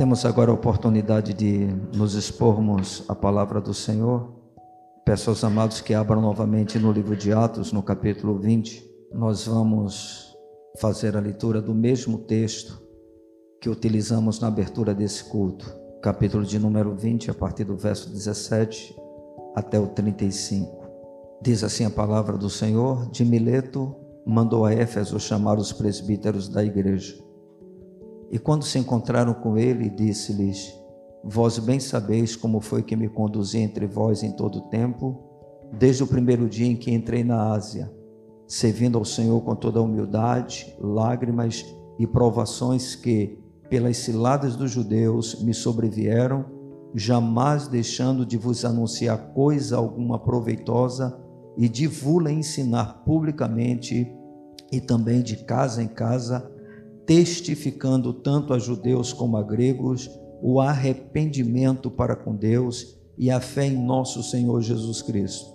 Temos agora a oportunidade de nos expormos a palavra do Senhor. Peço aos amados que abram novamente no livro de Atos, no capítulo 20. Nós vamos fazer a leitura do mesmo texto que utilizamos na abertura desse culto, capítulo de número 20, a partir do verso 17 até o 35. Diz assim a palavra do Senhor: De Mileto mandou a Éfeso chamar os presbíteros da igreja. E quando se encontraram com ele, disse-lhes: Vós bem sabeis como foi que me conduzi entre vós em todo o tempo, desde o primeiro dia em que entrei na Ásia, servindo ao Senhor com toda a humildade, lágrimas e provações que, pelas ciladas dos judeus, me sobrevieram, jamais deixando de vos anunciar coisa alguma proveitosa e de vos ensinar publicamente e também de casa em casa testificando tanto a judeus como a gregos o arrependimento para com Deus e a fé em nosso Senhor Jesus Cristo.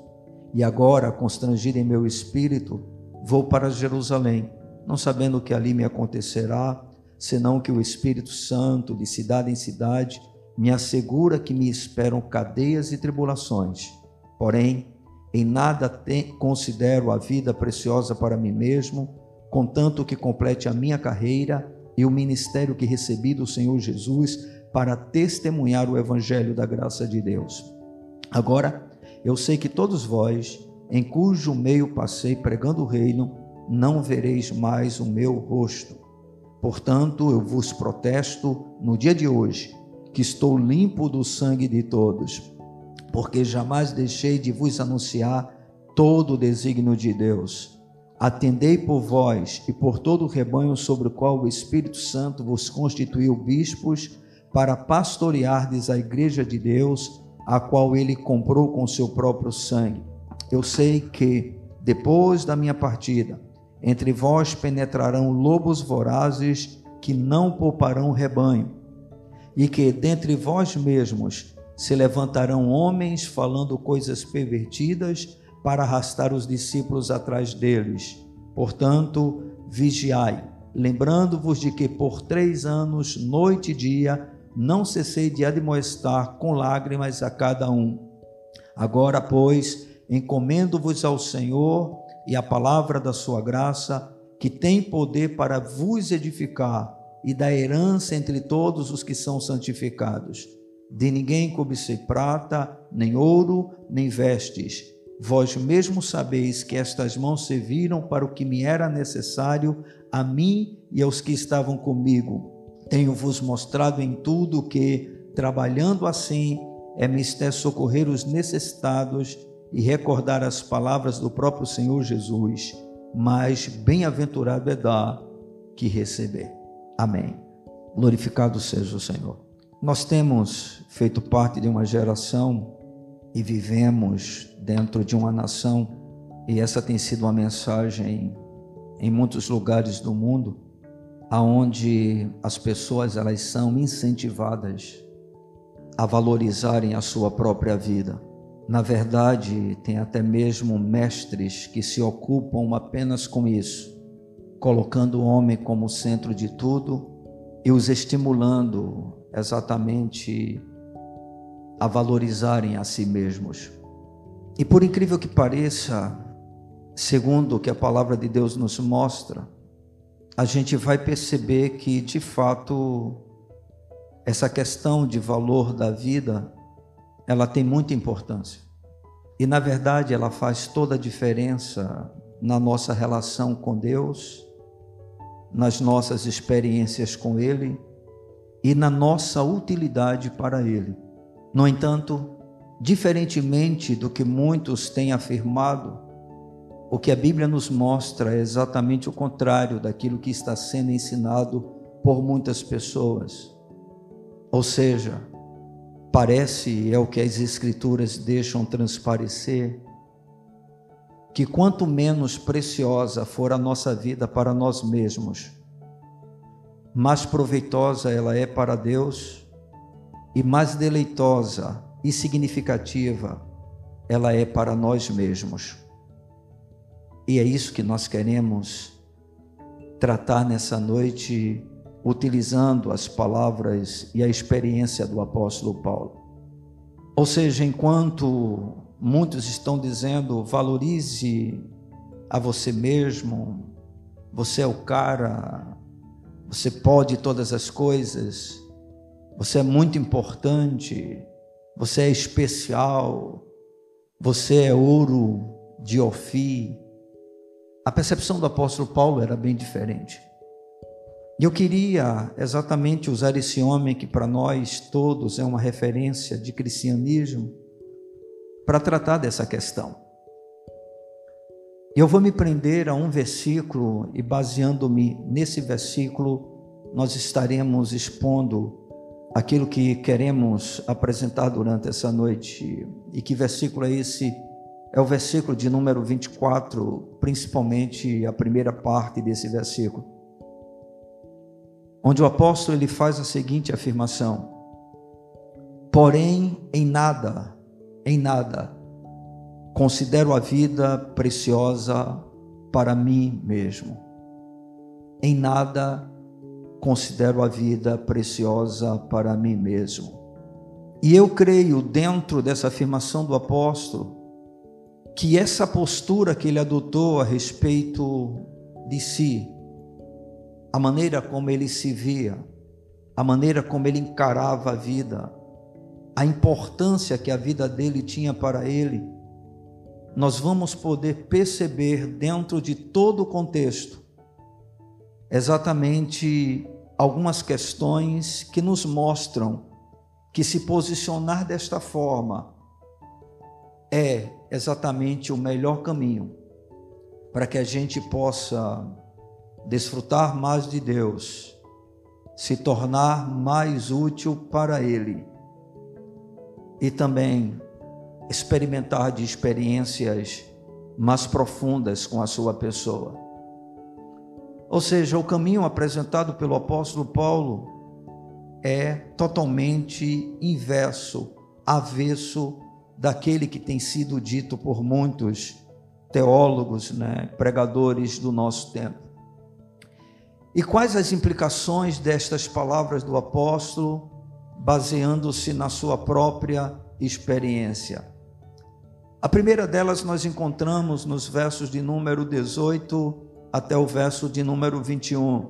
E agora, constrangido em meu espírito, vou para Jerusalém, não sabendo o que ali me acontecerá, senão que o Espírito Santo, de cidade em cidade, me assegura que me esperam cadeias e tribulações. Porém, em nada considero a vida preciosa para mim mesmo contanto que complete a minha carreira e o ministério que recebi do Senhor Jesus para testemunhar o evangelho da graça de Deus. Agora, eu sei que todos vós, em cujo meio passei pregando o reino, não vereis mais o meu rosto. Portanto, eu vos protesto no dia de hoje, que estou limpo do sangue de todos, porque jamais deixei de vos anunciar todo o desígnio de Deus Atendei por vós e por todo o rebanho sobre o qual o Espírito Santo vos constituiu bispos, para pastoreardes a igreja de Deus, a qual ele comprou com seu próprio sangue. Eu sei que, depois da minha partida, entre vós penetrarão lobos vorazes que não pouparão rebanho, e que dentre vós mesmos se levantarão homens falando coisas pervertidas para arrastar os discípulos atrás deles. Portanto, vigiai, lembrando-vos de que por três anos, noite e dia, não cessei de admoestar com lágrimas a cada um. Agora, pois, encomendo-vos ao Senhor e à palavra da sua graça, que tem poder para vos edificar e da herança entre todos os que são santificados. De ninguém cobicei prata, nem ouro, nem vestes Vós mesmo sabeis que estas mãos serviram para o que me era necessário, a mim e aos que estavam comigo. Tenho-vos mostrado em tudo que, trabalhando assim, é mister socorrer os necessitados e recordar as palavras do próprio Senhor Jesus. Mas bem-aventurado é dar que receber. Amém. Glorificado seja o Senhor. Nós temos feito parte de uma geração e vivemos dentro de uma nação, e essa tem sido uma mensagem em muitos lugares do mundo, aonde as pessoas elas são incentivadas a valorizarem a sua própria vida. Na verdade, tem até mesmo mestres que se ocupam apenas com isso, colocando o homem como centro de tudo e os estimulando exatamente a valorizarem a si mesmos. E por incrível que pareça, segundo o que a palavra de Deus nos mostra, a gente vai perceber que, de fato, essa questão de valor da vida, ela tem muita importância. E, na verdade, ela faz toda a diferença na nossa relação com Deus, nas nossas experiências com Ele e na nossa utilidade para Ele. No entanto, diferentemente do que muitos têm afirmado, o que a Bíblia nos mostra é exatamente o contrário daquilo que está sendo ensinado por muitas pessoas. Ou seja, parece, é o que as Escrituras deixam transparecer, que quanto menos preciosa for a nossa vida para nós mesmos, mais proveitosa ela é para Deus e mais deleitosa e significativa ela é para nós mesmos. E é isso que nós queremos tratar nessa noite utilizando as palavras e a experiência do apóstolo Paulo. Ou seja, enquanto muitos estão dizendo valorize a você mesmo, você é o cara, você pode todas as coisas, você é muito importante, você é especial, você é ouro de Ofir. A percepção do apóstolo Paulo era bem diferente. E eu queria exatamente usar esse homem que para nós todos é uma referência de cristianismo para tratar dessa questão. Eu vou me prender a um versículo e baseando-me nesse versículo, nós estaremos expondo aquilo que queremos apresentar durante essa noite. E que versículo é esse? É o versículo de número 24, principalmente a primeira parte desse versículo onde o apóstolo ele faz a seguinte afirmação: Porém, em nada, em nada, considero a vida preciosa para mim mesmo. Em nada considero a vida preciosa para mim mesmo. E eu creio, dentro dessa afirmação do apóstolo, que essa postura que ele adotou a respeito de si, a maneira como ele se via, a maneira como ele encarava a vida, a importância que a vida dele tinha para ele, nós vamos poder perceber dentro de todo o contexto exatamente algumas questões que nos mostram que se posicionar desta forma é exatamente o melhor caminho para que a gente possa desfrutar mais de Deus, se tornar mais útil para Ele e também experimentar de experiências mais profundas com a sua pessoa. Ou seja, o caminho apresentado pelo apóstolo Paulo é totalmente inverso, avesso daquele que tem sido dito por muitos teólogos, né, pregadores do nosso tempo. E quais as implicações destas palavras do apóstolo, baseando-se na sua própria experiência? A primeira delas nós encontramos nos versos de número 18 até o verso de número 21,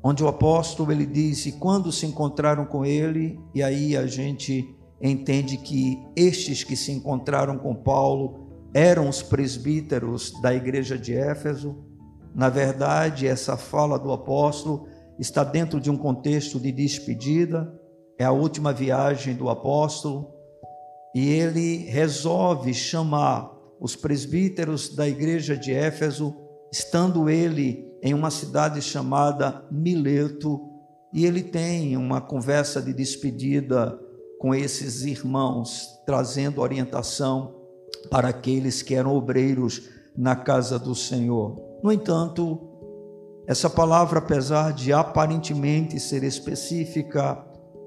onde o apóstolo ele diz: "E quando se encontraram com ele", e aí a gente entende que estes que se encontraram com Paulo eram os presbíteros da igreja de Éfeso, na verdade, essa fala do apóstolo está dentro de um contexto de despedida, é a última viagem do apóstolo, e ele resolve chamar os presbíteros da igreja de Éfeso, estando ele em uma cidade chamada Mileto, e ele tem uma conversa de despedida com esses irmãos, trazendo orientação para aqueles que eram obreiros na casa do Senhor. No entanto, essa palavra, apesar de aparentemente ser específica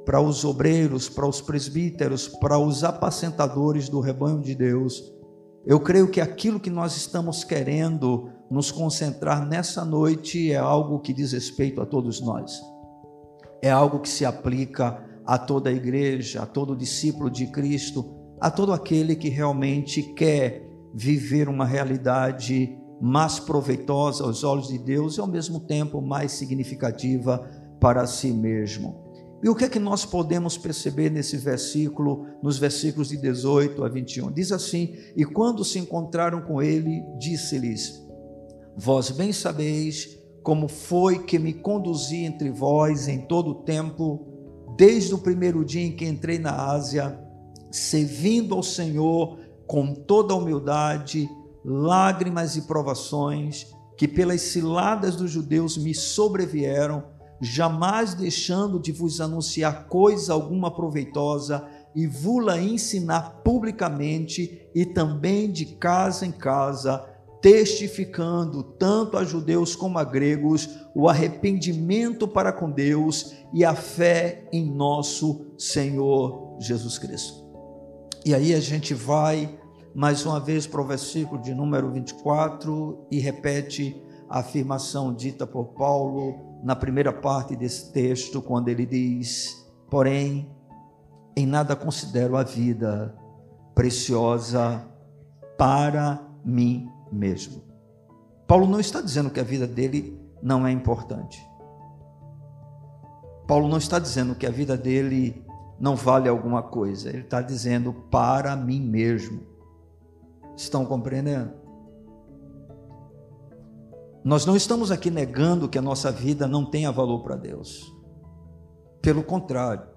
para os obreiros, para os presbíteros, para os apacentadores do rebanho de Deus, eu creio que aquilo que nós estamos querendo nos concentrar nessa noite é algo que diz respeito a todos nós. É algo que se aplica a toda a igreja, a todo discípulo de Cristo, a todo aquele que realmente quer viver uma realidade mais proveitosa aos olhos de Deus e ao mesmo tempo mais significativa para si mesmo. E o que é que nós podemos perceber nesse versículo, nos versículos de 18 a 21? Diz assim: E quando se encontraram com ele, disse-lhes: Vós bem sabeis como foi que me conduzi entre vós em todo o tempo, desde o primeiro dia em que entrei na Ásia, servindo ao Senhor com toda a humildade lágrimas e provações que pelas ciladas dos judeus me sobrevieram, jamais deixando de vos anunciar coisa alguma proveitosa e vula ensinar publicamente e também de casa em casa, testificando tanto a judeus como a gregos o arrependimento para com Deus e a fé em nosso Senhor Jesus Cristo. E aí a gente vai mais uma vez para o versículo de número 24 e repete a afirmação dita por Paulo na primeira parte desse texto, quando ele diz: Porém, em nada considero a vida preciosa para mim mesmo. Paulo não está dizendo que a vida dele não é importante. Paulo não está dizendo que a vida dele não vale alguma coisa. Ele está dizendo para mim mesmo. Estão compreendendo? Nós não estamos aqui negando que a nossa vida não tenha valor para Deus. Pelo contrário,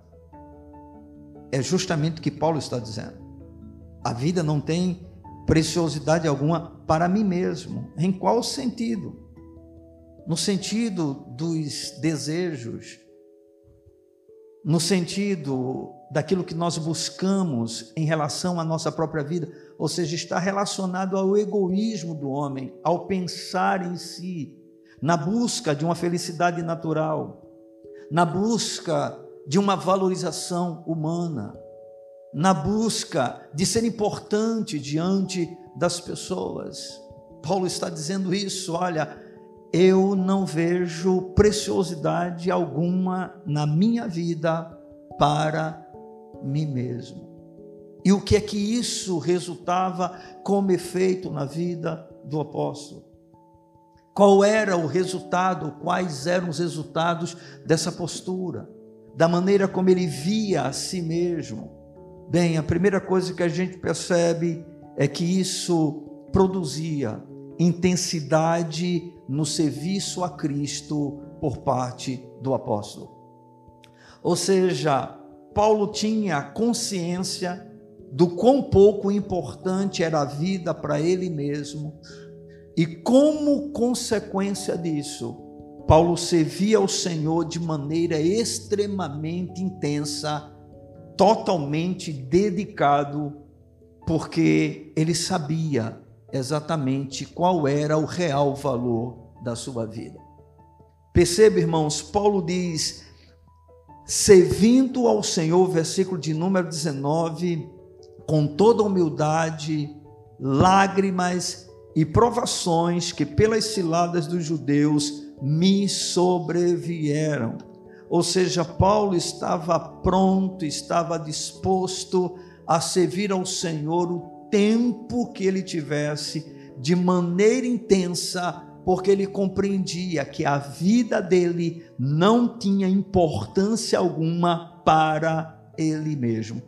é justamente o que Paulo está dizendo. A vida não tem preciosidade alguma para mim mesmo. Em qual sentido? No sentido dos desejos, no sentido daquilo que nós buscamos em relação à nossa própria vida, ou seja, está relacionado ao egoísmo do homem, ao pensar em si, na busca de uma felicidade natural, na busca de uma valorização humana, na busca de ser importante diante das pessoas. Paulo está dizendo isso, olha, eu não vejo preciosidade alguma na minha vida para mim mesmo. E o que é que isso resultava como efeito na vida do apóstolo? Qual era o resultado, quais eram os resultados dessa postura, da maneira como ele via a si mesmo? Bem, a primeira coisa que a gente percebe é que isso produzia intensidade no serviço a Cristo por parte do apóstolo. Ou seja, Paulo tinha consciência do quão pouco importante era a vida para ele mesmo, e como consequência disso, Paulo servia ao Senhor de maneira extremamente intensa, totalmente dedicado, porque ele sabia exatamente qual era o real valor da sua vida. Perceba, irmãos, Paulo diz: servindo ao Senhor, versículo de número 19, com toda humildade, lágrimas e provações que pelas ciladas dos judeus me sobrevieram. Ou seja, Paulo estava pronto, estava disposto a servir ao Senhor o tempo que ele tivesse, de maneira intensa, porque ele compreendia que a vida dele não tinha importância alguma para ele mesmo.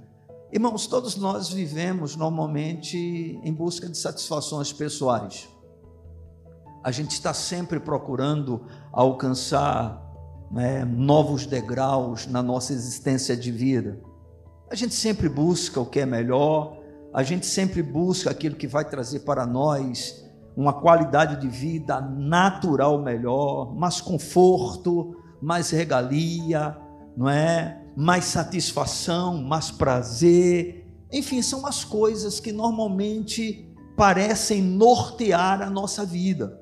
Irmãos, todos nós vivemos normalmente em busca de satisfações pessoais. A gente está sempre procurando alcançar né, novos degraus na nossa existência de vida. A gente sempre busca o que é melhor, a gente sempre busca aquilo que vai trazer para nós uma qualidade de vida natural melhor, mais conforto, mais regalia, não é? Mais satisfação, mais prazer. Enfim, são as coisas que normalmente parecem nortear a nossa vida.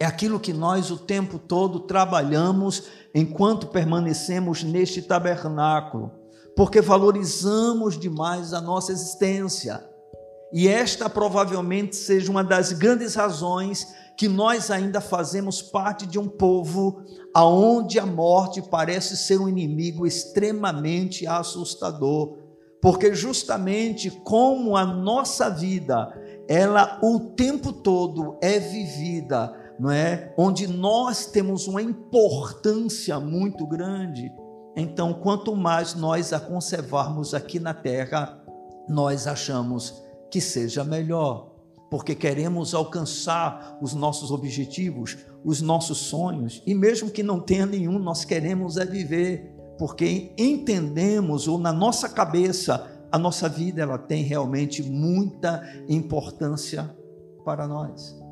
É aquilo que nós o tempo todo trabalhamos enquanto permanecemos neste tabernáculo porque valorizamos demais a nossa existência. E esta provavelmente seja uma das grandes razões que nós ainda fazemos parte de um povo aonde a morte parece ser um inimigo extremamente assustador, porque justamente como a nossa vida, ela o tempo todo é vivida, não é? Onde nós temos uma importância muito grande então, quanto mais nós a conservarmos aqui na terra, nós achamos que seja melhor, porque queremos alcançar os nossos objetivos, os nossos sonhos, e mesmo que não tenha nenhum, nós queremos é viver, porque entendemos ou na nossa cabeça a nossa vida ela tem realmente muita importância para nós.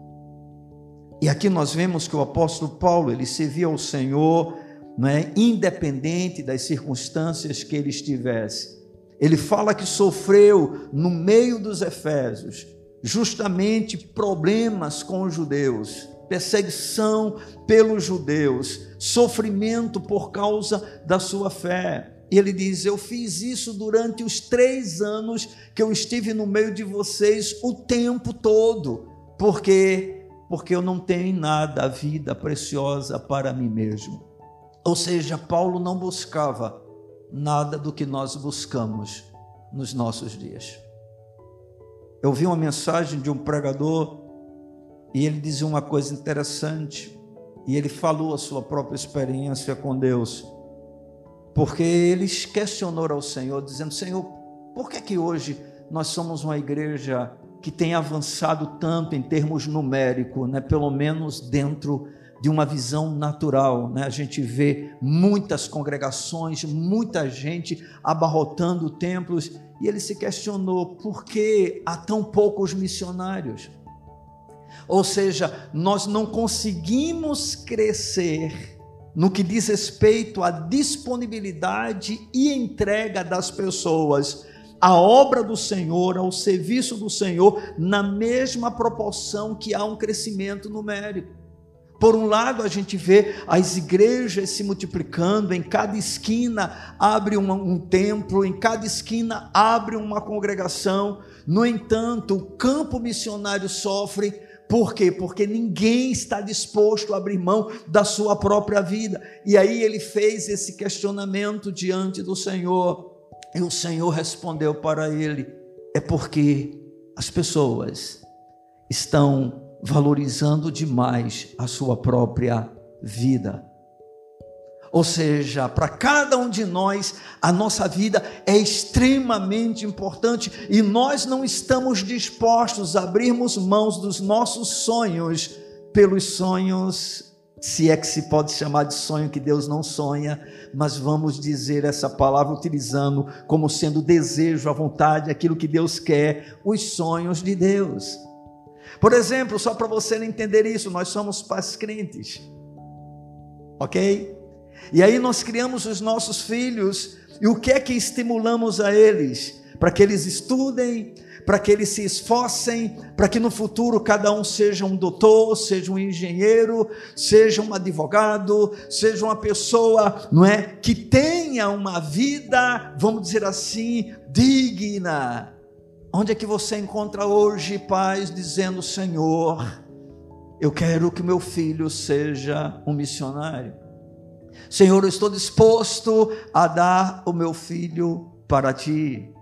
E aqui nós vemos que o apóstolo Paulo, ele servia ao Senhor não é? independente das circunstâncias que ele estivesse. Ele fala que sofreu no meio dos Efésios justamente problemas com os judeus, perseguição pelos judeus, sofrimento por causa da sua fé. E ele diz: Eu fiz isso durante os três anos que eu estive no meio de vocês, o tempo todo, porque porque eu não tenho nada a vida preciosa para mim mesmo. Ou seja, Paulo não buscava nada do que nós buscamos nos nossos dias. Eu vi uma mensagem de um pregador e ele dizia uma coisa interessante, e ele falou a sua própria experiência com Deus, porque ele questionou ao Senhor, dizendo: Senhor, por que que hoje nós somos uma igreja que tem avançado tanto em termos numéricos, né? pelo menos dentro de uma visão natural. Né? A gente vê muitas congregações, muita gente abarrotando templos, e ele se questionou por que há tão poucos missionários. Ou seja, nós não conseguimos crescer no que diz respeito à disponibilidade e entrega das pessoas à obra do Senhor, ao serviço do Senhor, na mesma proporção que há um crescimento numérico. Por um lado, a gente vê as igrejas se multiplicando, em cada esquina abre um, um, templo, em cada esquina abre uma congregação. No entanto, o campo missionário sofre por quê? Porque ninguém está disposto a abrir mão da sua própria vida. E aí ele fez esse questionamento diante do Senhor. E o Senhor respondeu para ele: é porque as pessoas estão valorizando demais a sua própria vida. Ou seja, para cada um de nós, a nossa vida é extremamente importante e nós não estamos dispostos a abrirmos mãos dos nossos sonhos pelos sonhos, se é que se pode chamar de sonho que Deus não sonha, mas vamos dizer essa palavra utilizando como sendo desejo, a vontade, aquilo que Deus quer, os sonhos de Deus. Por exemplo, só para você entender isso, nós somos pais crentes, ok? E aí nós criamos os nossos filhos, e o que é que estimulamos a eles? Para que eles estudem, para que eles se esforcem, para que no futuro cada um seja um doutor, seja um engenheiro, seja um advogado, seja uma pessoa, não é, que tenha uma vida, vamos dizer assim, digna. Onde é que você encontra hoje pais dizendo, Senhor, eu quero que meu filho seja um missionário? Senhor, eu estou disposto a dar o meu filho para ti.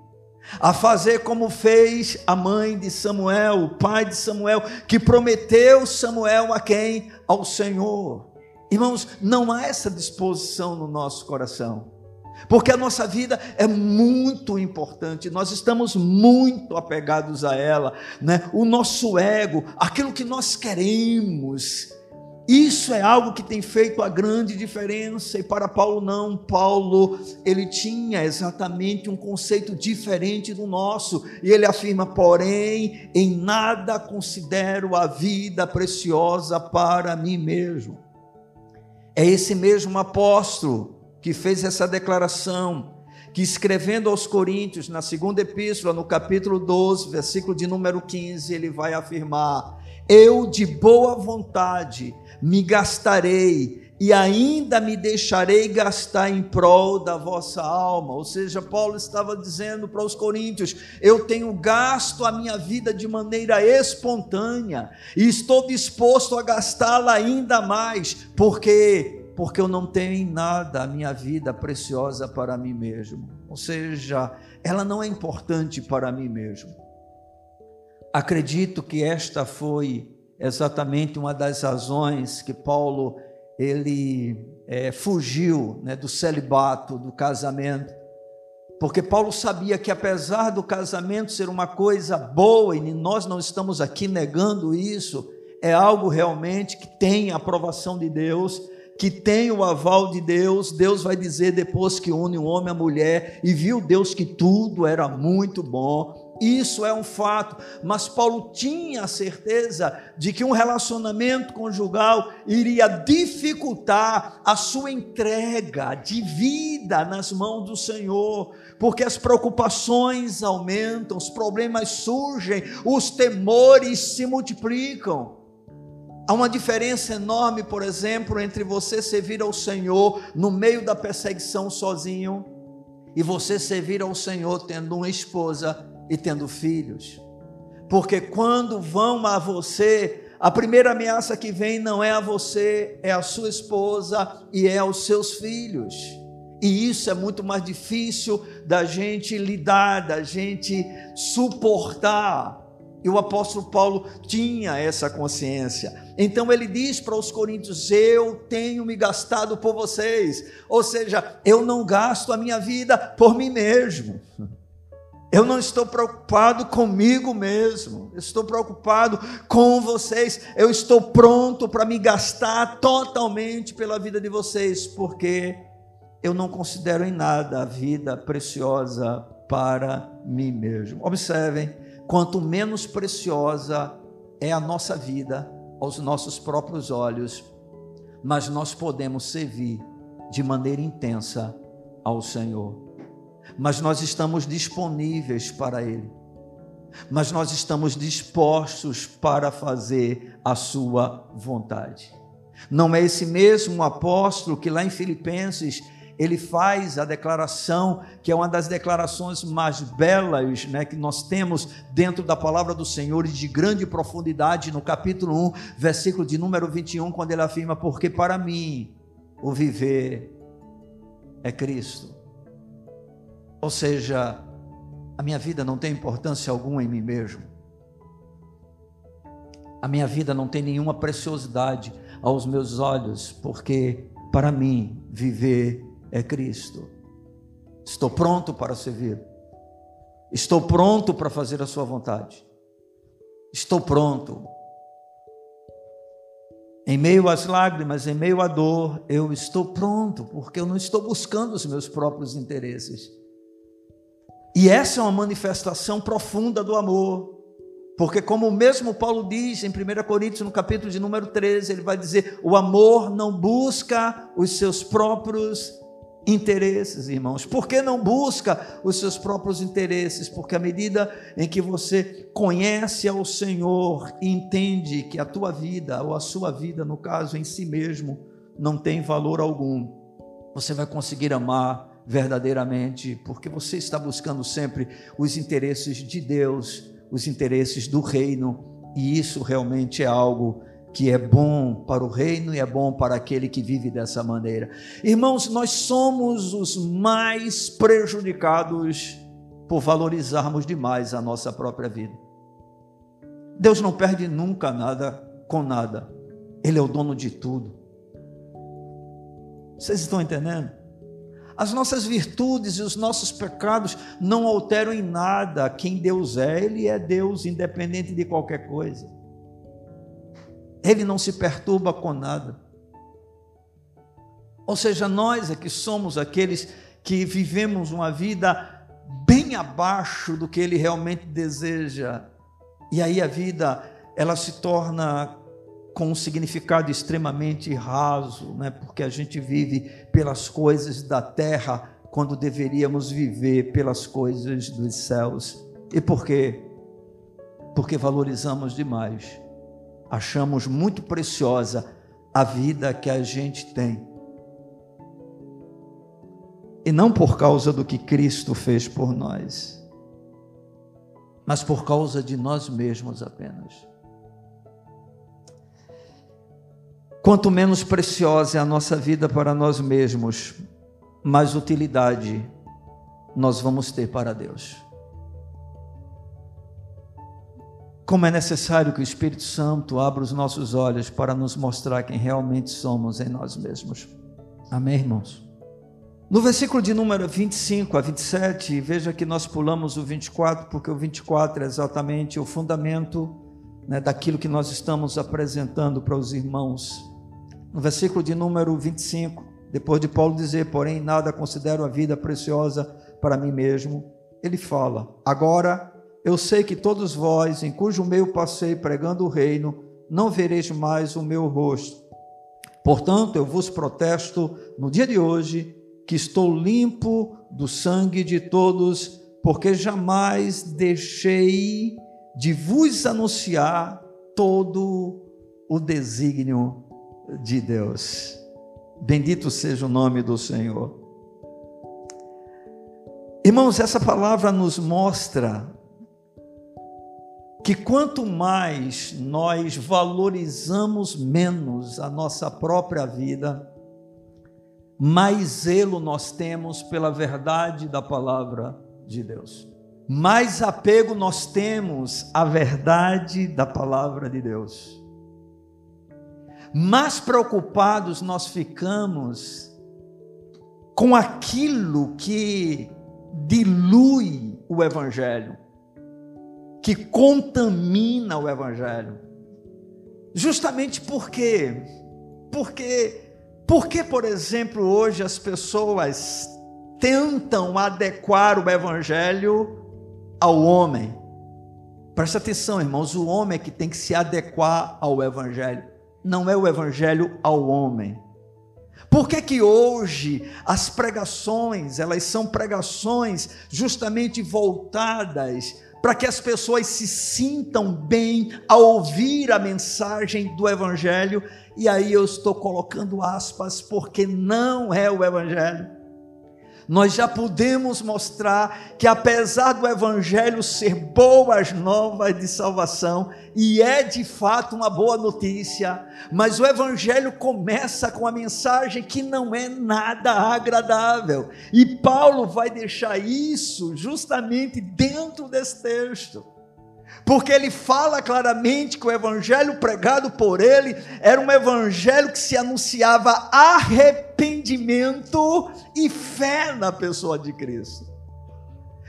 A fazer como fez a mãe de Samuel, o pai de Samuel, que prometeu Samuel a quem? Ao Senhor. Irmãos, não há essa disposição no nosso coração. Porque a nossa vida é muito importante, nós estamos muito apegados a ela, né? O nosso ego, aquilo que nós queremos, isso é algo que tem feito a grande diferença, e para Paulo não. Paulo, ele tinha exatamente um conceito diferente do nosso, e ele afirma: porém, em nada considero a vida preciosa para mim mesmo. É esse mesmo apóstolo que fez essa declaração, que escrevendo aos Coríntios, na segunda epístola, no capítulo 12, versículo de número 15, ele vai afirmar: Eu de boa vontade me gastarei e ainda me deixarei gastar em prol da vossa alma. Ou seja, Paulo estava dizendo para os coríntios: eu tenho gasto a minha vida de maneira espontânea e estou disposto a gastá-la ainda mais, porque porque eu não tenho em nada a minha vida preciosa para mim mesmo. Ou seja, ela não é importante para mim mesmo. Acredito que esta foi exatamente uma das razões que Paulo ele é, fugiu né, do celibato, do casamento, porque Paulo sabia que apesar do casamento ser uma coisa boa, e nós não estamos aqui negando isso, é algo realmente que tem a aprovação de Deus, que tem o aval de Deus, Deus vai dizer depois que une o homem à mulher, e viu Deus que tudo era muito bom, isso é um fato, mas Paulo tinha a certeza de que um relacionamento conjugal iria dificultar a sua entrega de vida nas mãos do Senhor, porque as preocupações aumentam, os problemas surgem, os temores se multiplicam. Há uma diferença enorme, por exemplo, entre você servir ao Senhor no meio da perseguição sozinho e você servir ao Senhor tendo uma esposa e tendo filhos. Porque quando vão a você a primeira ameaça que vem não é a você, é a sua esposa e é aos seus filhos. E isso é muito mais difícil da gente lidar, da gente suportar. E o apóstolo Paulo tinha essa consciência. Então ele diz para os coríntios: Eu tenho me gastado por vocês. Ou seja, eu não gasto a minha vida por mim mesmo. Eu não estou preocupado comigo mesmo, eu estou preocupado com vocês. Eu estou pronto para me gastar totalmente pela vida de vocês, porque eu não considero em nada a vida preciosa para mim mesmo. Observem, quanto menos preciosa é a nossa vida aos nossos próprios olhos, mas nós podemos servir de maneira intensa ao Senhor mas nós estamos disponíveis para Ele, mas nós estamos dispostos para fazer a Sua vontade. Não é esse mesmo apóstolo que lá em Filipenses ele faz a declaração, que é uma das declarações mais belas né, que nós temos dentro da palavra do Senhor e de grande profundidade, no capítulo 1, versículo de número 21, quando ele afirma: Porque para mim o viver é Cristo ou seja, a minha vida não tem importância alguma em mim mesmo. A minha vida não tem nenhuma preciosidade aos meus olhos, porque para mim viver é Cristo. Estou pronto para servir. Estou pronto para fazer a sua vontade. Estou pronto. Em meio às lágrimas, em meio à dor, eu estou pronto, porque eu não estou buscando os meus próprios interesses. E essa é uma manifestação profunda do amor. Porque, como o mesmo Paulo diz em 1 Coríntios, no capítulo de número 13, ele vai dizer: o amor não busca os seus próprios interesses, irmãos. Por que não busca os seus próprios interesses? Porque à medida em que você conhece ao Senhor e entende que a tua vida, ou a sua vida, no caso em si mesmo, não tem valor algum, você vai conseguir amar verdadeiramente, porque você está buscando sempre os interesses de Deus, os interesses do reino, e isso realmente é algo que é bom para o reino e é bom para aquele que vive dessa maneira. Irmãos, nós somos os mais prejudicados por valorizarmos demais a nossa própria vida. Deus não perde nunca nada com nada. Ele é o dono de tudo. Vocês estão entendendo? As nossas virtudes e os nossos pecados não alteram em nada quem Deus é. Ele é Deus independente de qualquer coisa. Ele não se perturba com nada. Ou seja, nós é que somos aqueles que vivemos uma vida bem abaixo do que ele realmente deseja. E aí a vida ela se torna com um significado extremamente raso, né? porque a gente vive pelas coisas da terra quando deveríamos viver pelas coisas dos céus. E por quê? Porque valorizamos demais, achamos muito preciosa a vida que a gente tem. E não por causa do que Cristo fez por nós, mas por causa de nós mesmos apenas. Quanto menos preciosa é a nossa vida para nós mesmos, mais utilidade nós vamos ter para Deus. Como é necessário que o Espírito Santo abra os nossos olhos para nos mostrar quem realmente somos em nós mesmos. Amém, irmãos? No versículo de número 25 a 27, veja que nós pulamos o 24, porque o 24 é exatamente o fundamento né, daquilo que nós estamos apresentando para os irmãos no versículo de número 25, depois de Paulo dizer, porém, nada considero a vida preciosa para mim mesmo, ele fala: Agora eu sei que todos vós, em cujo meio passei pregando o reino, não vereis mais o meu rosto. Portanto, eu vos protesto no dia de hoje que estou limpo do sangue de todos, porque jamais deixei de vos anunciar todo o desígnio de Deus. Bendito seja o nome do Senhor. Irmãos, essa palavra nos mostra que quanto mais nós valorizamos menos a nossa própria vida, mais zelo nós temos pela verdade da palavra de Deus. Mais apego nós temos à verdade da palavra de Deus. Mais preocupados nós ficamos com aquilo que dilui o evangelho, que contamina o evangelho. Justamente? Porque por que, por exemplo, hoje as pessoas tentam adequar o evangelho ao homem? Presta atenção, irmãos, o homem é que tem que se adequar ao evangelho, não é o evangelho ao homem. Por que, que hoje as pregações, elas são pregações justamente voltadas para que as pessoas se sintam bem ao ouvir a mensagem do Evangelho, e aí eu estou colocando aspas, porque não é o Evangelho nós já podemos mostrar que, apesar do Evangelho ser boas novas de salvação, e é de fato uma boa notícia, mas o Evangelho começa com a mensagem que não é nada agradável, e Paulo vai deixar isso justamente dentro desse texto porque ele fala claramente que o evangelho pregado por ele era um evangelho que se anunciava arrependimento e fé na pessoa de Cristo.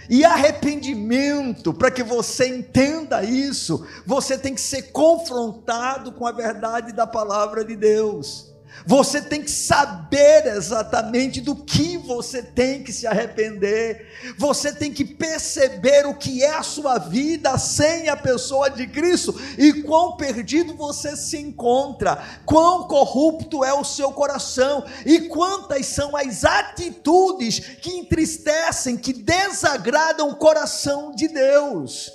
E arrependimento, para que você entenda isso, você tem que ser confrontado com a verdade da palavra de Deus. Você tem que saber exatamente do que você tem que se arrepender. Você tem que perceber o que é a sua vida sem a pessoa de Cristo e quão perdido você se encontra, quão corrupto é o seu coração e quantas são as atitudes que entristecem, que desagradam o coração de Deus.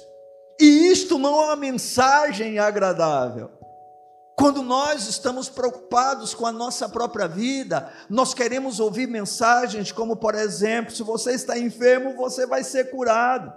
E isto não é uma mensagem agradável. Quando nós estamos preocupados com a nossa própria vida, nós queremos ouvir mensagens como, por exemplo, se você está enfermo, você vai ser curado.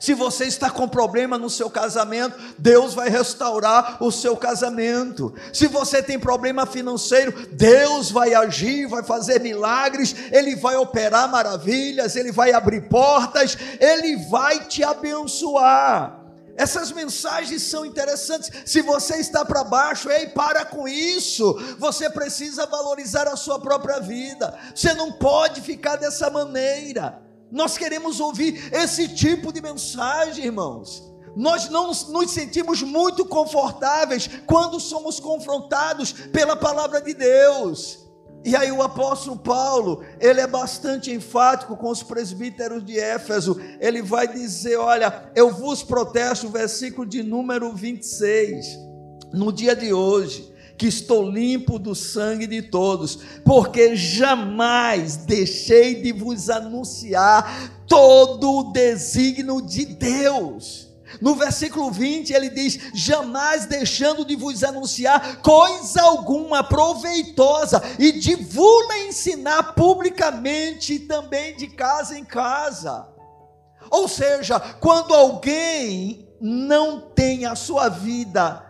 Se você está com problema no seu casamento, Deus vai restaurar o seu casamento. Se você tem problema financeiro, Deus vai agir, vai fazer milagres, Ele vai operar maravilhas, Ele vai abrir portas, Ele vai te abençoar. Essas mensagens são interessantes. Se você está para baixo, ei, para com isso. Você precisa valorizar a sua própria vida. Você não pode ficar dessa maneira. Nós queremos ouvir esse tipo de mensagem, irmãos. Nós não nos sentimos muito confortáveis quando somos confrontados pela palavra de Deus. E aí o apóstolo Paulo, ele é bastante enfático com os presbíteros de Éfeso. Ele vai dizer, olha, eu vos protesto, versículo de número 26, no dia de hoje, que estou limpo do sangue de todos, porque jamais deixei de vos anunciar todo o desígnio de Deus. No versículo 20 ele diz: Jamais deixando de vos anunciar coisa alguma proveitosa, e de vos ensinar publicamente também de casa em casa. Ou seja, quando alguém não tem a sua vida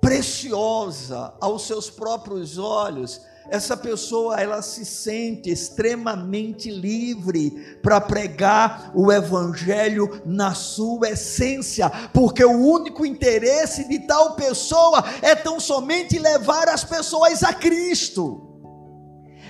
preciosa aos seus próprios olhos, essa pessoa ela se sente extremamente livre para pregar o evangelho na sua essência, porque o único interesse de tal pessoa é tão somente levar as pessoas a Cristo.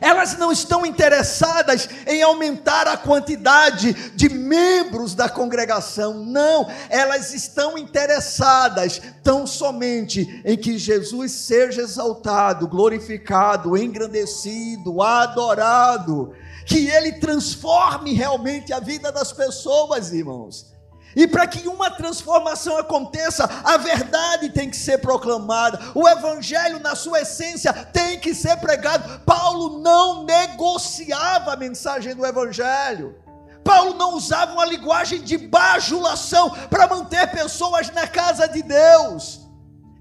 Elas não estão interessadas em aumentar a quantidade de membros da congregação, não, elas estão interessadas tão somente em que Jesus seja exaltado, glorificado, engrandecido, adorado, que ele transforme realmente a vida das pessoas, irmãos. E para que uma transformação aconteça, a verdade tem que ser proclamada, o evangelho, na sua essência, tem que ser pregado. Paulo não negociava a mensagem do evangelho. Paulo não usava uma linguagem de bajulação para manter pessoas na casa de Deus.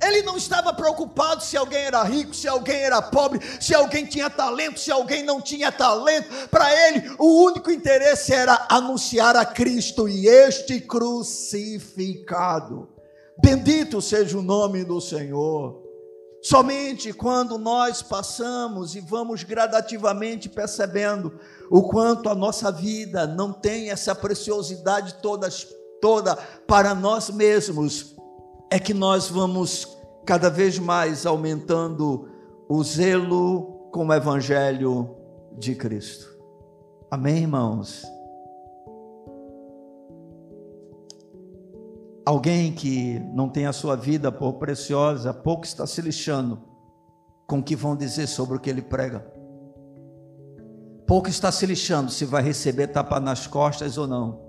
Ele não estava preocupado se alguém era rico, se alguém era pobre, se alguém tinha talento, se alguém não tinha talento. Para ele, o único interesse era anunciar a Cristo e este crucificado. Bendito seja o nome do Senhor. Somente quando nós passamos e vamos gradativamente percebendo o quanto a nossa vida não tem essa preciosidade toda, toda para nós mesmos, é que nós vamos cada vez mais aumentando o zelo com o Evangelho de Cristo. Amém, irmãos? Alguém que não tem a sua vida por preciosa, pouco está se lixando com o que vão dizer sobre o que ele prega. Pouco está se lixando se vai receber tapa nas costas ou não.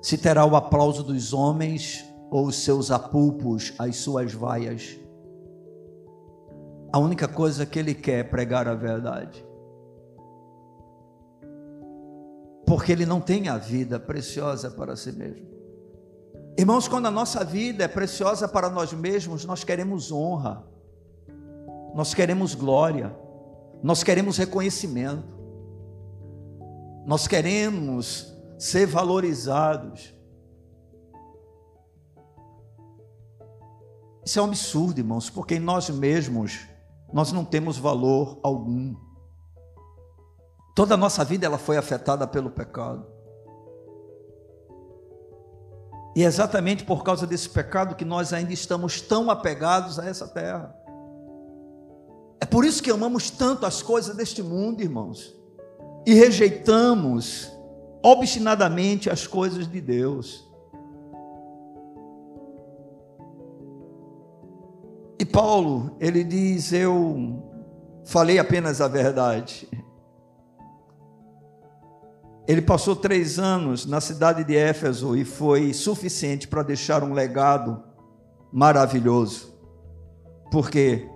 Se terá o aplauso dos homens ou os seus apulpos, as suas vaias. A única coisa que ele quer é pregar a verdade. Porque ele não tem a vida preciosa para si mesmo. Irmãos, quando a nossa vida é preciosa para nós mesmos, nós queremos honra, nós queremos glória, nós queremos reconhecimento, nós queremos ser valorizados. Isso é um absurdo, irmãos, porque em nós mesmos nós não temos valor algum. Toda a nossa vida ela foi afetada pelo pecado. E é exatamente por causa desse pecado que nós ainda estamos tão apegados a essa terra. É por isso que amamos tanto as coisas deste mundo, irmãos, e rejeitamos obstinadamente as coisas de Deus. E Paulo, ele diz: Eu falei apenas a verdade. Ele passou três anos na cidade de Éfeso e foi suficiente para deixar um legado maravilhoso. Por quê?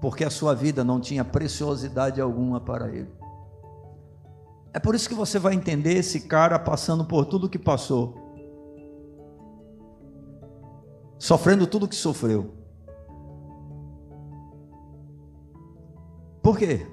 Porque a sua vida não tinha preciosidade alguma para ele. É por isso que você vai entender esse cara passando por tudo que passou, sofrendo tudo que sofreu. Por quê?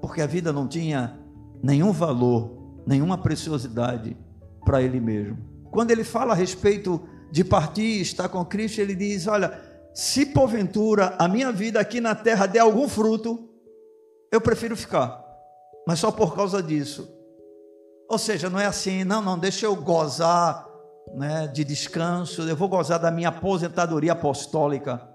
Porque a vida não tinha nenhum valor, nenhuma preciosidade para ele mesmo. Quando ele fala a respeito de partir estar com Cristo, ele diz: Olha, se porventura a minha vida aqui na terra der algum fruto, eu prefiro ficar, mas só por causa disso. Ou seja, não é assim, não, não, deixa eu gozar né, de descanso, eu vou gozar da minha aposentadoria apostólica.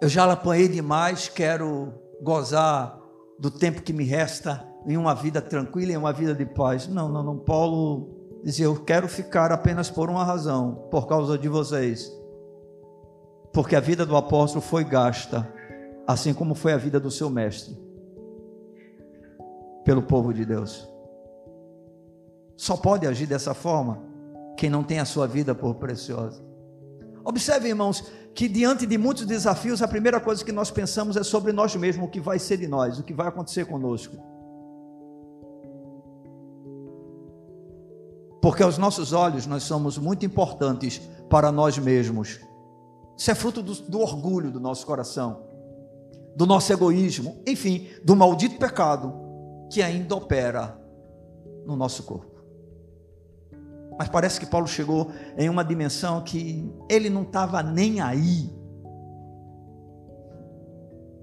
Eu já apanhei demais, quero gozar do tempo que me resta em uma vida tranquila, em uma vida de paz. Não, não, não. Paulo dizia: Eu quero ficar apenas por uma razão, por causa de vocês. Porque a vida do apóstolo foi gasta, assim como foi a vida do seu mestre, pelo povo de Deus. Só pode agir dessa forma quem não tem a sua vida por preciosa. Observe, irmãos, que diante de muitos desafios, a primeira coisa que nós pensamos é sobre nós mesmos, o que vai ser de nós, o que vai acontecer conosco. Porque aos nossos olhos nós somos muito importantes para nós mesmos. Isso é fruto do, do orgulho do nosso coração, do nosso egoísmo, enfim, do maldito pecado que ainda opera no nosso corpo. Mas parece que Paulo chegou em uma dimensão que ele não estava nem aí.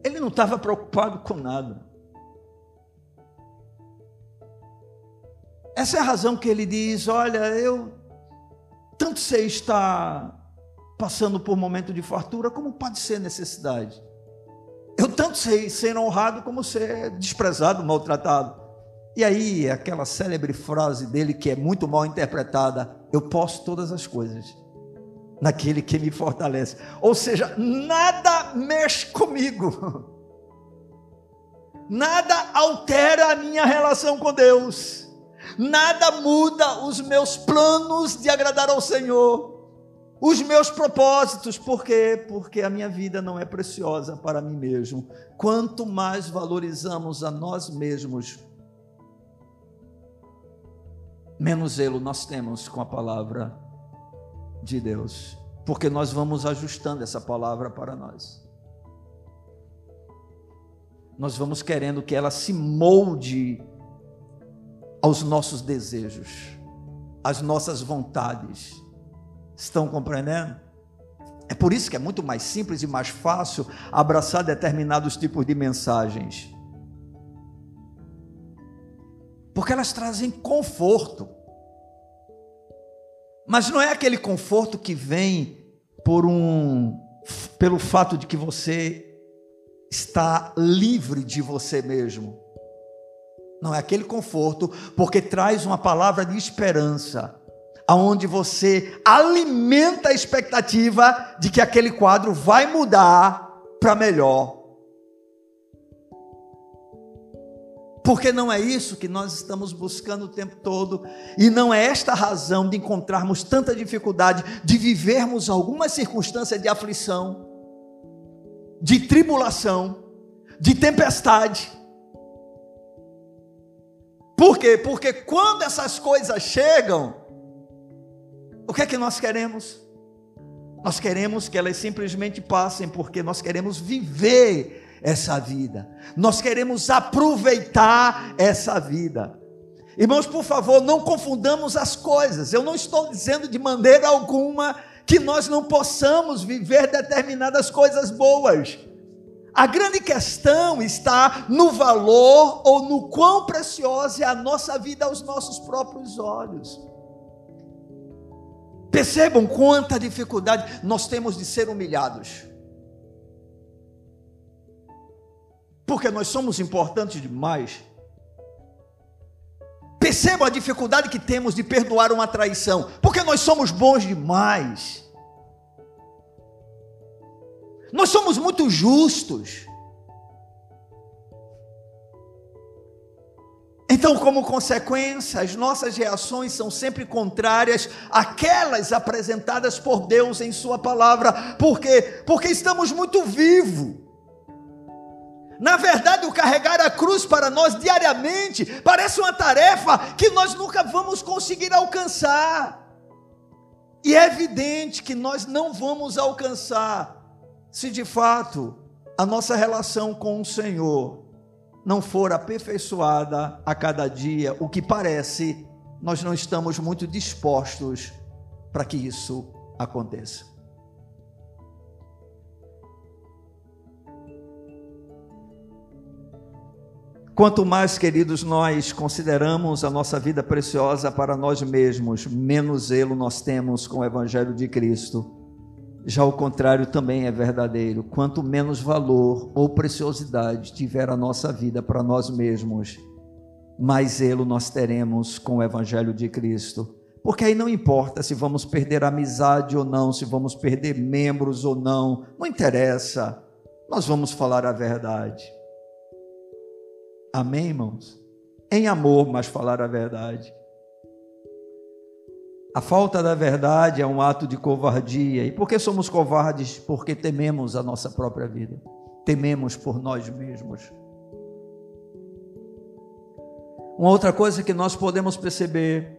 Ele não estava preocupado com nada. Essa é a razão que ele diz: Olha, eu tanto sei estar passando por momento de fartura, como pode ser necessidade. Eu tanto sei ser honrado como ser desprezado, maltratado. E aí, aquela célebre frase dele, que é muito mal interpretada: Eu posso todas as coisas naquele que me fortalece. Ou seja, nada mexe comigo, nada altera a minha relação com Deus, nada muda os meus planos de agradar ao Senhor. Os meus propósitos, por quê? Porque a minha vida não é preciosa para mim mesmo. Quanto mais valorizamos a nós mesmos, menos zelo nós temos com a palavra de Deus, porque nós vamos ajustando essa palavra para nós. Nós vamos querendo que ela se molde aos nossos desejos, às nossas vontades. Estão compreendendo? É por isso que é muito mais simples e mais fácil abraçar determinados tipos de mensagens. Porque elas trazem conforto. Mas não é aquele conforto que vem por um pelo fato de que você está livre de você mesmo. Não é aquele conforto, porque traz uma palavra de esperança, aonde você alimenta a expectativa de que aquele quadro vai mudar para melhor. Porque não é isso que nós estamos buscando o tempo todo, e não é esta razão de encontrarmos tanta dificuldade, de vivermos alguma circunstância de aflição, de tribulação, de tempestade. Por quê? Porque quando essas coisas chegam, o que é que nós queremos? Nós queremos que elas simplesmente passem, porque nós queremos viver essa vida. Nós queremos aproveitar essa vida. Irmãos, por favor, não confundamos as coisas. Eu não estou dizendo de maneira alguma que nós não possamos viver determinadas coisas boas. A grande questão está no valor ou no quão preciosa é a nossa vida aos nossos próprios olhos. Percebam quanta dificuldade nós temos de ser humilhados. Porque nós somos importantes demais. Perceba a dificuldade que temos de perdoar uma traição, porque nós somos bons demais. Nós somos muito justos. Então, como consequência, as nossas reações são sempre contrárias àquelas apresentadas por Deus em Sua palavra. Por quê? Porque estamos muito vivos. Na verdade, o carregar a cruz para nós diariamente parece uma tarefa que nós nunca vamos conseguir alcançar. E é evidente que nós não vamos alcançar se de fato a nossa relação com o Senhor não for aperfeiçoada a cada dia, o que parece, nós não estamos muito dispostos para que isso aconteça. Quanto mais, queridos, nós consideramos a nossa vida preciosa para nós mesmos, menos zelo nós temos com o Evangelho de Cristo. Já o contrário também é verdadeiro. Quanto menos valor ou preciosidade tiver a nossa vida para nós mesmos, mais zelo nós teremos com o Evangelho de Cristo. Porque aí não importa se vamos perder amizade ou não, se vamos perder membros ou não, não interessa. Nós vamos falar a verdade. Amém, irmãos? Em amor, mas falar a verdade. A falta da verdade é um ato de covardia. E por que somos covardes? Porque tememos a nossa própria vida. Tememos por nós mesmos. Uma outra coisa que nós podemos perceber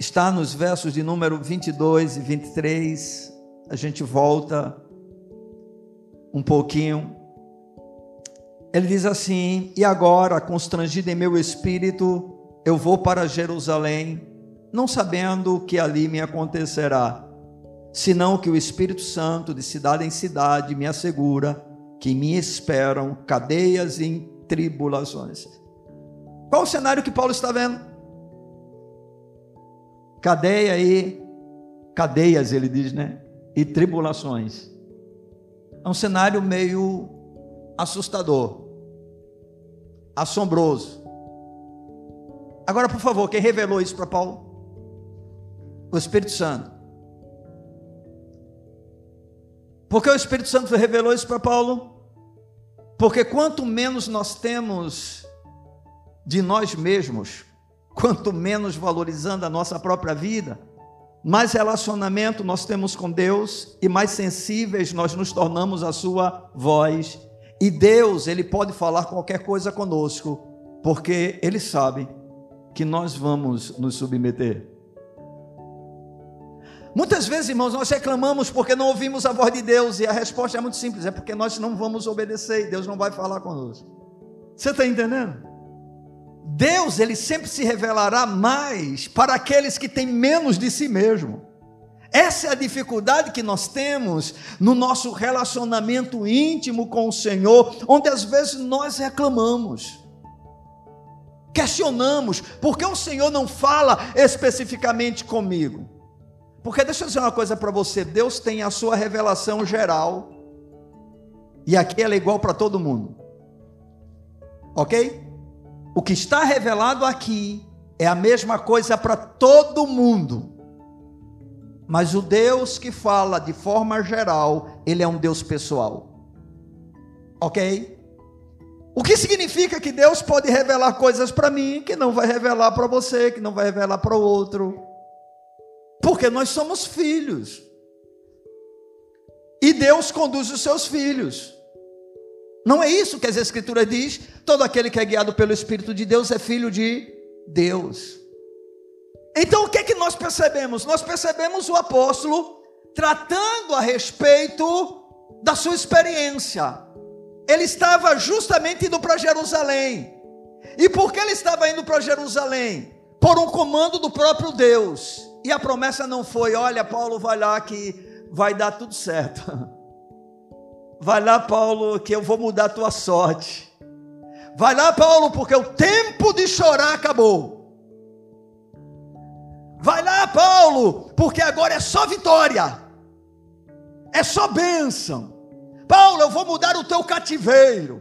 está nos versos de número 22 e 23. A gente volta um pouquinho ele diz assim: E agora, constrangido em meu espírito, eu vou para Jerusalém, não sabendo o que ali me acontecerá, senão que o Espírito Santo, de cidade em cidade, me assegura que me esperam cadeias e tribulações. Qual o cenário que Paulo está vendo? Cadeia e cadeias, ele diz, né? E tribulações. É um cenário meio assustador assombroso. Agora, por favor, quem revelou isso para Paulo? O Espírito Santo. Por que o Espírito Santo revelou isso para Paulo? Porque quanto menos nós temos de nós mesmos, quanto menos valorizando a nossa própria vida, mais relacionamento nós temos com Deus e mais sensíveis nós nos tornamos à sua voz e Deus, ele pode falar qualquer coisa conosco, porque ele sabe que nós vamos nos submeter. Muitas vezes, irmãos, nós reclamamos porque não ouvimos a voz de Deus, e a resposta é muito simples: é porque nós não vamos obedecer e Deus não vai falar conosco. Você está entendendo? Deus, ele sempre se revelará mais para aqueles que têm menos de si mesmo. Essa é a dificuldade que nós temos no nosso relacionamento íntimo com o Senhor, onde às vezes nós reclamamos, questionamos, por que o Senhor não fala especificamente comigo? Porque deixa eu dizer uma coisa para você: Deus tem a sua revelação geral, e aqui ela é igual para todo mundo, ok? O que está revelado aqui é a mesma coisa para todo mundo. Mas o Deus que fala de forma geral, ele é um Deus pessoal. Ok? O que significa que Deus pode revelar coisas para mim que não vai revelar para você, que não vai revelar para o outro? Porque nós somos filhos. E Deus conduz os seus filhos. Não é isso que as Escrituras diz? Todo aquele que é guiado pelo Espírito de Deus é filho de Deus. Então o que é que nós percebemos? Nós percebemos o apóstolo tratando a respeito da sua experiência. Ele estava justamente indo para Jerusalém. E por que ele estava indo para Jerusalém? Por um comando do próprio Deus. E a promessa não foi: olha, Paulo, vai lá que vai dar tudo certo. Vai lá, Paulo, que eu vou mudar a tua sorte. Vai lá, Paulo, porque o tempo de chorar acabou. Vai lá, Paulo, porque agora é só vitória, é só bênção. Paulo, eu vou mudar o teu cativeiro.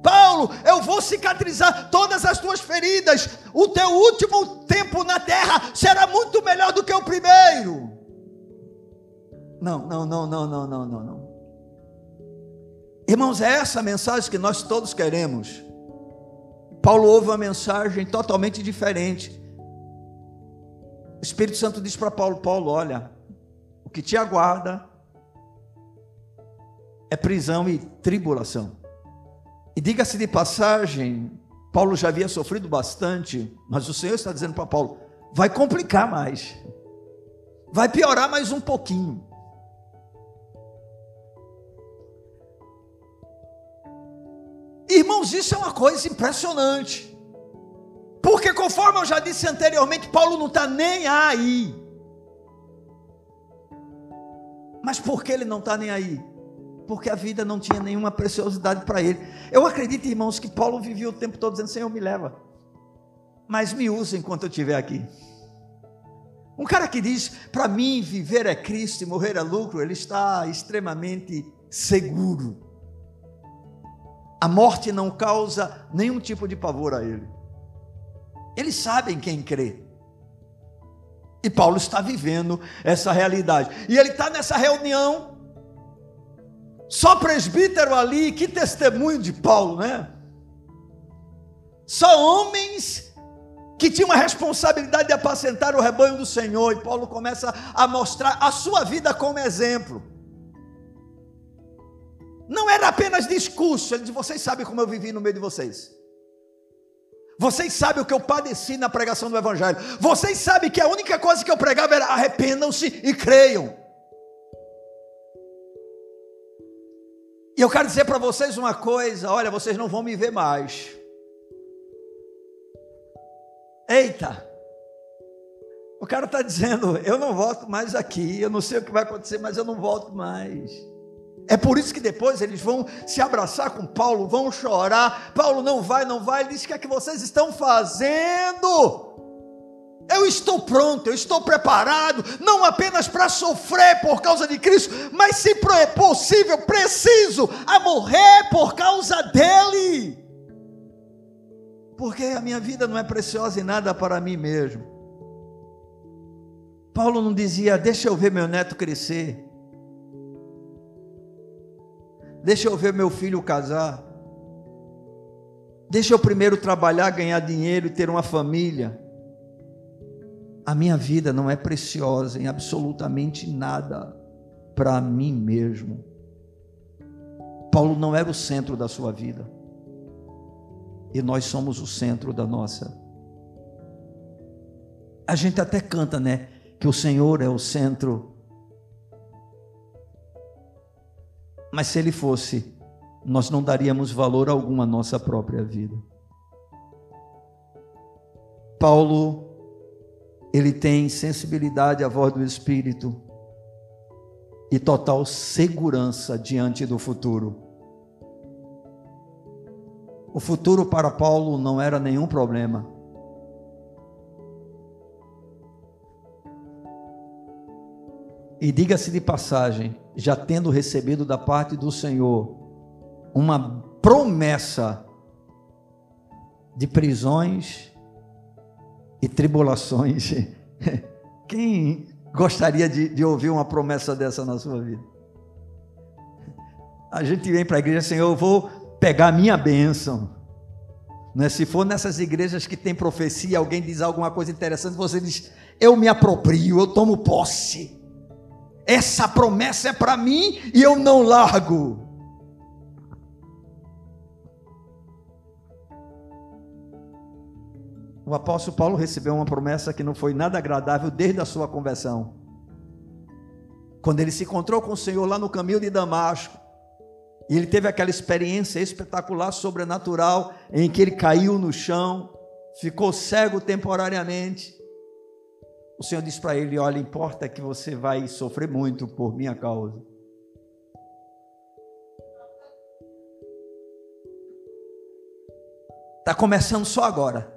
Paulo, eu vou cicatrizar todas as tuas feridas. O teu último tempo na terra será muito melhor do que o primeiro. Não, não, não, não, não, não, não, não. Irmãos, é essa mensagem que nós todos queremos. Paulo ouve uma mensagem totalmente diferente. O Espírito Santo diz para Paulo: Paulo, olha, o que te aguarda é prisão e tribulação. E diga-se de passagem, Paulo já havia sofrido bastante, mas o Senhor está dizendo para Paulo: vai complicar mais, vai piorar mais um pouquinho. Irmãos, isso é uma coisa impressionante. Porque, conforme eu já disse anteriormente, Paulo não está nem aí. Mas por que ele não está nem aí? Porque a vida não tinha nenhuma preciosidade para ele. Eu acredito, irmãos, que Paulo vivia o tempo todo dizendo: Senhor, me leva, mas me usa enquanto eu estiver aqui. Um cara que diz: para mim, viver é Cristo e morrer é lucro, ele está extremamente seguro. A morte não causa nenhum tipo de pavor a ele. Eles sabem quem crê. E Paulo está vivendo essa realidade. E ele está nessa reunião, só presbítero ali, que testemunho de Paulo, né? Só homens que tinham a responsabilidade de apacentar o rebanho do Senhor. E Paulo começa a mostrar a sua vida como exemplo. Não era apenas discurso, ele diz: vocês sabem como eu vivi no meio de vocês. Vocês sabem o que eu padeci na pregação do Evangelho. Vocês sabem que a única coisa que eu pregava era arrependam-se e creiam. E eu quero dizer para vocês uma coisa: olha, vocês não vão me ver mais. Eita! O cara está dizendo: eu não volto mais aqui, eu não sei o que vai acontecer, mas eu não volto mais. É por isso que depois eles vão se abraçar com Paulo, vão chorar. Paulo não vai, não vai. Ele diz: O que é que vocês estão fazendo? Eu estou pronto, eu estou preparado, não apenas para sofrer por causa de Cristo, mas se é possível, preciso a morrer por causa dele. Porque a minha vida não é preciosa em nada para mim mesmo. Paulo não dizia, deixa eu ver meu neto crescer. Deixa eu ver meu filho casar. Deixa eu primeiro trabalhar, ganhar dinheiro e ter uma família. A minha vida não é preciosa em absolutamente nada para mim mesmo. Paulo não era o centro da sua vida. E nós somos o centro da nossa. A gente até canta, né? Que o Senhor é o centro Mas se ele fosse, nós não daríamos valor algum à nossa própria vida. Paulo, ele tem sensibilidade à voz do Espírito e total segurança diante do futuro. O futuro para Paulo não era nenhum problema. E diga-se de passagem, já tendo recebido da parte do Senhor uma promessa de prisões e tribulações. Quem gostaria de, de, ouvir uma promessa dessa na sua vida? A gente vem para a igreja, Senhor, eu vou pegar a minha bênção. Né? Se for nessas igrejas que tem profecia, alguém diz alguma coisa interessante, você diz, eu me aproprio, eu tomo posse. Essa promessa é para mim e eu não largo. O apóstolo Paulo recebeu uma promessa que não foi nada agradável desde a sua conversão. Quando ele se encontrou com o Senhor lá no caminho de Damasco, e ele teve aquela experiência espetacular, sobrenatural, em que ele caiu no chão, ficou cego temporariamente. O Senhor disse para ele: Olha, importa que você vai sofrer muito por minha causa. Está começando só agora.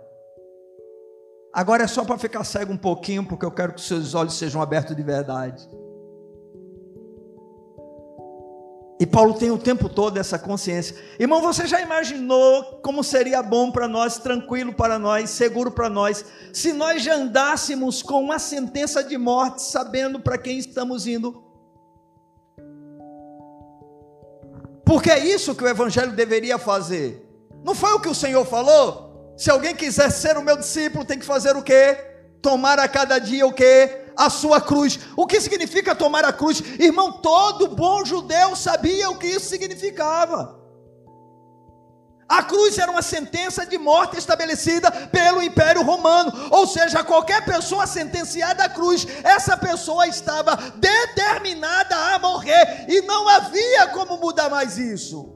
Agora é só para ficar cego um pouquinho, porque eu quero que seus olhos sejam abertos de verdade. E Paulo tem o tempo todo essa consciência. Irmão, você já imaginou como seria bom para nós, tranquilo para nós, seguro para nós, se nós já andássemos com uma sentença de morte, sabendo para quem estamos indo? Porque é isso que o Evangelho deveria fazer. Não foi o que o Senhor falou? Se alguém quiser ser o meu discípulo, tem que fazer o quê? Tomar a cada dia o quê? A sua cruz. O que significa tomar a cruz? Irmão, todo bom judeu sabia o que isso significava. A cruz era uma sentença de morte estabelecida pelo Império Romano, ou seja, qualquer pessoa sentenciada à cruz, essa pessoa estava determinada a morrer e não havia como mudar mais isso.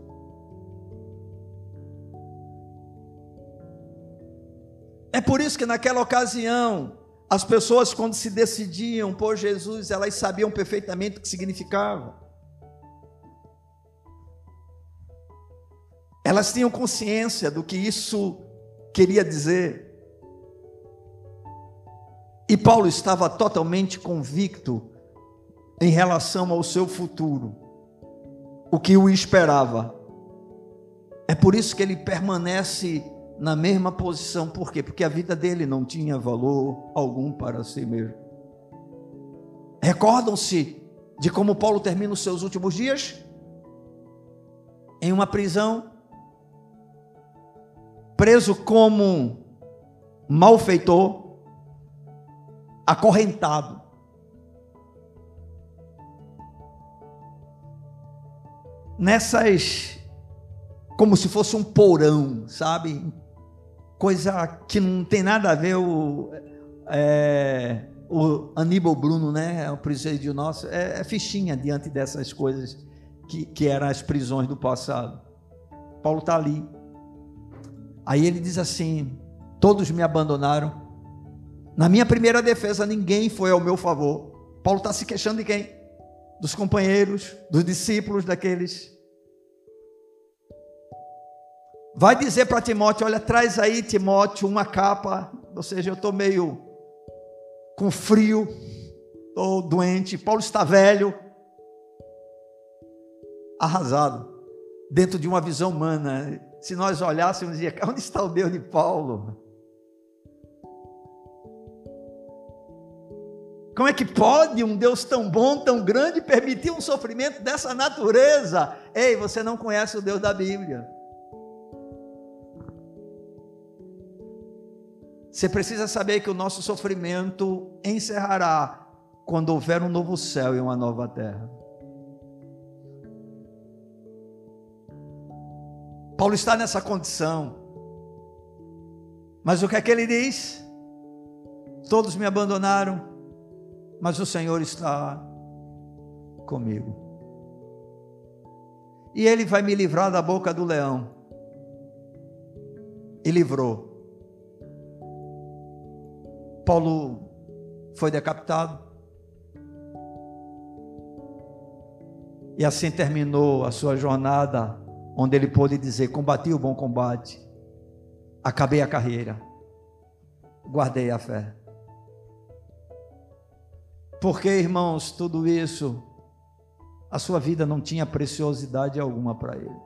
É por isso que naquela ocasião, as pessoas, quando se decidiam por Jesus, elas sabiam perfeitamente o que significava. Elas tinham consciência do que isso queria dizer. E Paulo estava totalmente convicto em relação ao seu futuro, o que o esperava. É por isso que ele permanece na mesma posição. Por quê? Porque a vida dele não tinha valor algum para si mesmo. Recordam-se de como Paulo termina os seus últimos dias? Em uma prisão, preso como malfeitor, acorrentado. Nessas, como se fosse um porão, sabe? Coisa que não tem nada a ver o, é, o Aníbal Bruno, né? É o presídio nosso, é, é fichinha diante dessas coisas que, que eram as prisões do passado. Paulo está ali. Aí ele diz assim: todos me abandonaram. Na minha primeira defesa, ninguém foi ao meu favor. Paulo está se queixando de quem? Dos companheiros, dos discípulos daqueles Vai dizer para Timóteo: olha, traz aí, Timóteo, uma capa. Ou seja, eu estou meio com frio, estou doente. Paulo está velho, arrasado, dentro de uma visão humana. Se nós olhássemos, dizia: onde está o Deus de Paulo? Como é que pode um Deus tão bom, tão grande, permitir um sofrimento dessa natureza? Ei, você não conhece o Deus da Bíblia. Você precisa saber que o nosso sofrimento encerrará quando houver um novo céu e uma nova terra. Paulo está nessa condição. Mas o que é que ele diz? Todos me abandonaram, mas o Senhor está comigo. E ele vai me livrar da boca do leão. E livrou. Paulo foi decapitado. E assim terminou a sua jornada, onde ele pôde dizer: Combati o bom combate, acabei a carreira, guardei a fé. Porque, irmãos, tudo isso, a sua vida não tinha preciosidade alguma para ele,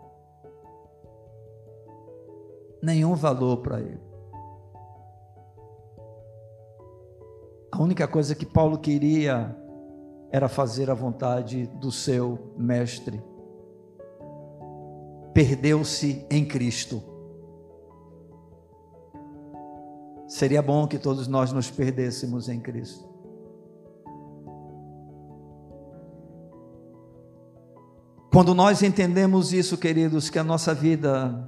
nenhum valor para ele. A única coisa que Paulo queria era fazer a vontade do seu mestre. Perdeu-se em Cristo. Seria bom que todos nós nos perdêssemos em Cristo. Quando nós entendemos isso, queridos, que a nossa vida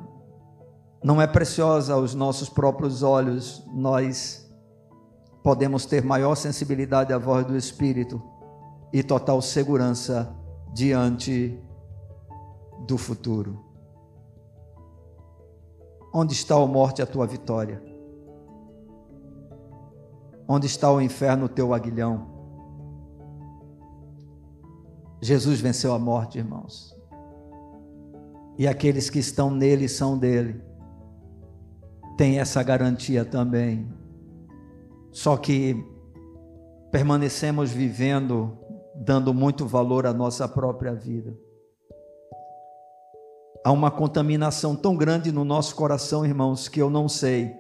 não é preciosa aos nossos próprios olhos, nós podemos ter maior sensibilidade à voz do Espírito e total segurança diante do futuro. Onde está a morte a tua vitória? Onde está o inferno o teu aguilhão? Jesus venceu a morte, irmãos. E aqueles que estão nele são dele. Tem essa garantia também só que permanecemos vivendo, dando muito valor à nossa própria vida. Há uma contaminação tão grande no nosso coração, irmãos, que eu não sei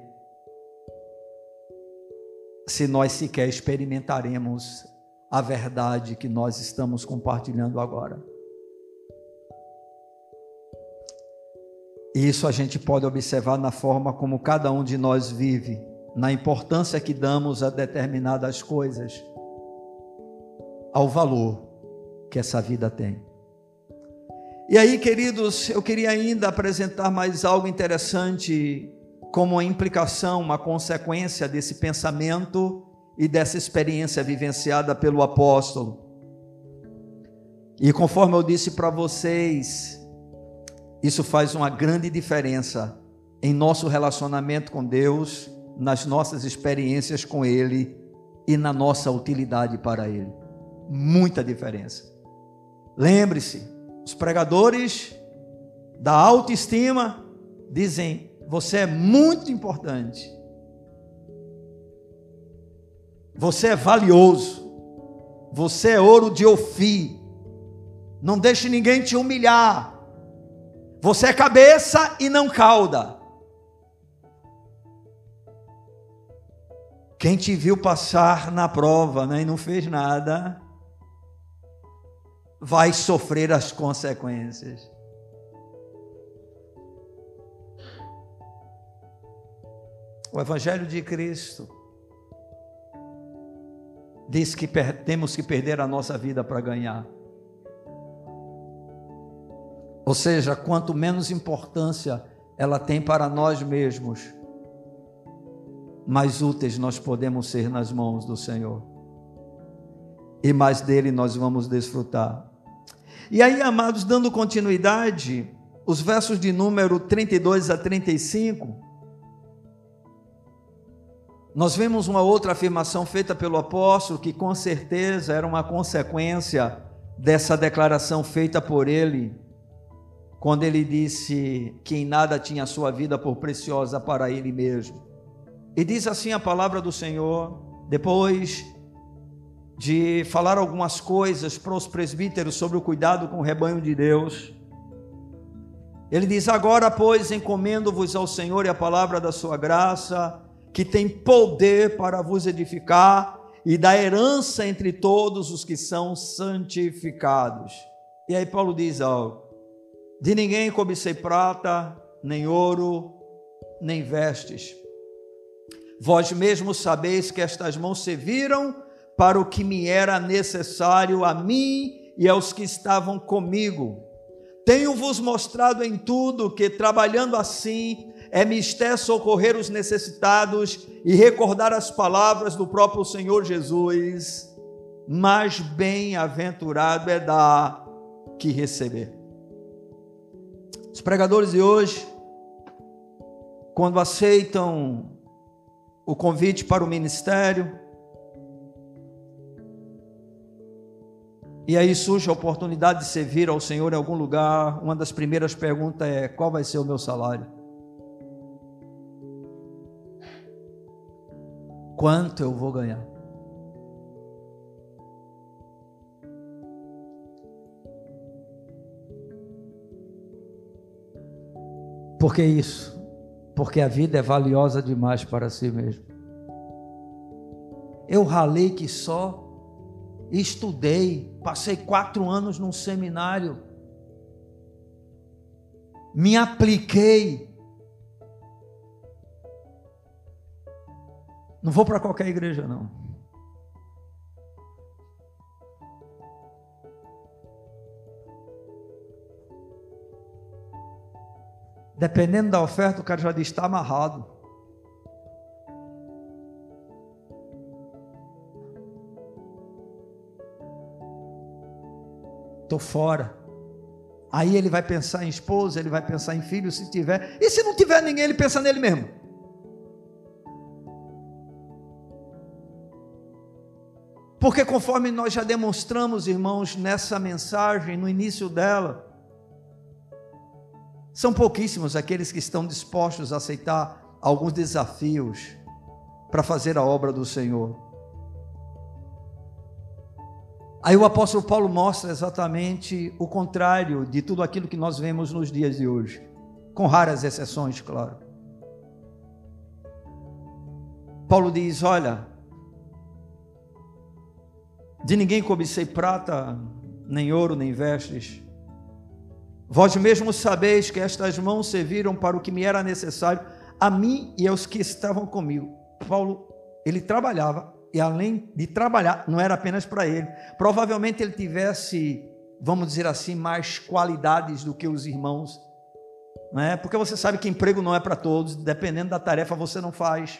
se nós sequer experimentaremos a verdade que nós estamos compartilhando agora. E isso a gente pode observar na forma como cada um de nós vive na importância que damos a determinadas coisas, ao valor que essa vida tem. E aí, queridos, eu queria ainda apresentar mais algo interessante, como uma implicação, uma consequência desse pensamento e dessa experiência vivenciada pelo apóstolo. E conforme eu disse para vocês, isso faz uma grande diferença em nosso relacionamento com Deus nas nossas experiências com Ele e na nossa utilidade para Ele. Muita diferença. Lembre-se, os pregadores da autoestima dizem: você é muito importante, você é valioso, você é ouro de Ofir, não deixe ninguém te humilhar. Você é cabeça e não cauda. Quem te viu passar na prova né, e não fez nada, vai sofrer as consequências. O Evangelho de Cristo diz que temos que perder a nossa vida para ganhar. Ou seja, quanto menos importância ela tem para nós mesmos, mais úteis nós podemos ser nas mãos do Senhor. E mais dele nós vamos desfrutar. E aí, amados, dando continuidade, os versos de número 32 a 35, nós vemos uma outra afirmação feita pelo apóstolo, que com certeza era uma consequência dessa declaração feita por ele, quando ele disse que em nada tinha a sua vida por preciosa para ele mesmo. E diz assim a palavra do Senhor, depois de falar algumas coisas para os presbíteros sobre o cuidado com o rebanho de Deus. Ele diz: Agora, pois, encomendo-vos ao Senhor e a palavra da sua graça, que tem poder para vos edificar e dar herança entre todos os que são santificados. E aí Paulo diz algo: De ninguém cobicei prata, nem ouro, nem vestes Vós mesmos sabeis que estas mãos serviram para o que me era necessário a mim e aos que estavam comigo. Tenho-vos mostrado em tudo que, trabalhando assim, é mister socorrer os necessitados e recordar as palavras do próprio Senhor Jesus. Mais bem-aventurado é dar que receber. Os pregadores de hoje, quando aceitam o convite para o ministério. E aí surge a oportunidade de servir ao Senhor em algum lugar. Uma das primeiras perguntas é: qual vai ser o meu salário? Quanto eu vou ganhar? Por que isso? Porque a vida é valiosa demais para si mesmo. Eu ralei que só estudei, passei quatro anos num seminário, me apliquei. Não vou para qualquer igreja, não. Dependendo da oferta, o cara já diz: está amarrado. estou fora. Aí ele vai pensar em esposa, ele vai pensar em filho, se tiver. E se não tiver ninguém, ele pensa nele mesmo. Porque conforme nós já demonstramos, irmãos, nessa mensagem, no início dela, são pouquíssimos aqueles que estão dispostos a aceitar alguns desafios para fazer a obra do Senhor. Aí o apóstolo Paulo mostra exatamente o contrário de tudo aquilo que nós vemos nos dias de hoje, com raras exceções, claro. Paulo diz: Olha, de ninguém cobicei prata, nem ouro, nem vestes. Vós mesmos sabeis que estas mãos serviram para o que me era necessário, a mim e aos que estavam comigo. Paulo, ele trabalhava e além de trabalhar, não era apenas para ele. Provavelmente ele tivesse, vamos dizer assim, mais qualidades do que os irmãos, não é? Porque você sabe que emprego não é para todos, dependendo da tarefa você não faz.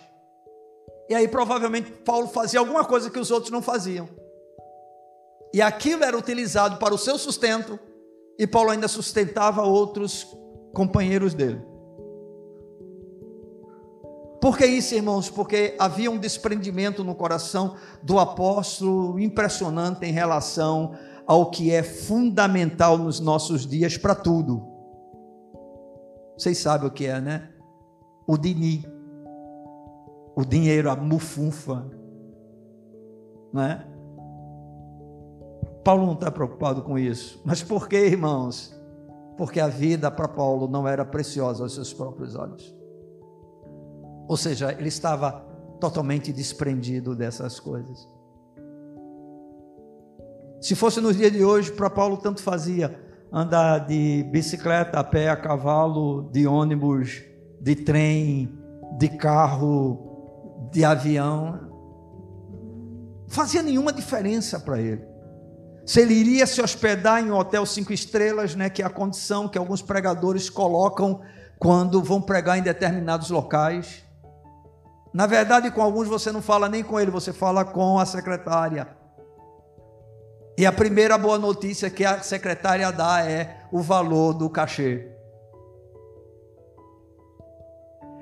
E aí provavelmente Paulo fazia alguma coisa que os outros não faziam. E aquilo era utilizado para o seu sustento, e Paulo ainda sustentava outros companheiros dele. Por que isso, irmãos? Porque havia um desprendimento no coração do apóstolo impressionante em relação ao que é fundamental nos nossos dias para tudo. Vocês sabem o que é, né? O dini, o dinheiro, a mufunfa, não é? Paulo não está preocupado com isso. Mas por que, irmãos? Porque a vida para Paulo não era preciosa aos seus próprios olhos. Ou seja, ele estava totalmente desprendido dessas coisas. Se fosse nos dias de hoje, para Paulo tanto fazia andar de bicicleta, a pé, a cavalo, de ônibus, de trem, de carro, de avião. Fazia nenhuma diferença para ele. Se ele iria se hospedar em um hotel cinco estrelas, né, que é a condição que alguns pregadores colocam quando vão pregar em determinados locais. Na verdade, com alguns você não fala nem com ele, você fala com a secretária. E a primeira boa notícia que a secretária dá é o valor do cachê.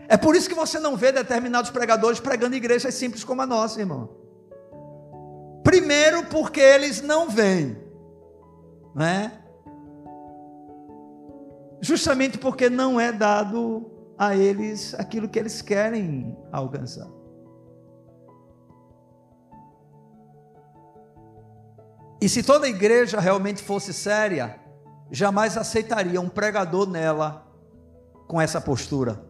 É por isso que você não vê determinados pregadores pregando igrejas simples como a nossa, irmão. Primeiro, porque eles não vêm, né? Justamente porque não é dado a eles aquilo que eles querem alcançar. E se toda a igreja realmente fosse séria, jamais aceitaria um pregador nela com essa postura.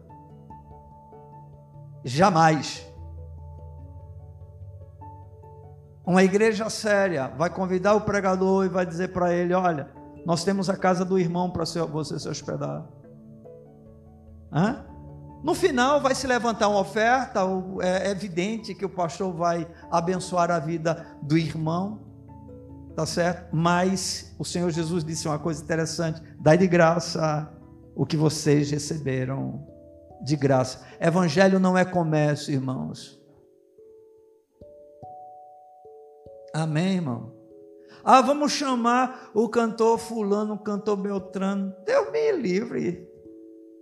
Jamais. Uma igreja séria vai convidar o pregador e vai dizer para ele: Olha, nós temos a casa do irmão para você se hospedar. Hã? No final vai se levantar uma oferta, é evidente que o pastor vai abençoar a vida do irmão, tá certo? Mas o Senhor Jesus disse uma coisa interessante: dai de graça o que vocês receberam de graça. Evangelho não é comércio, irmãos. Amém, irmão? Ah, vamos chamar o cantor fulano, o cantor Beltrano. Deus me livre.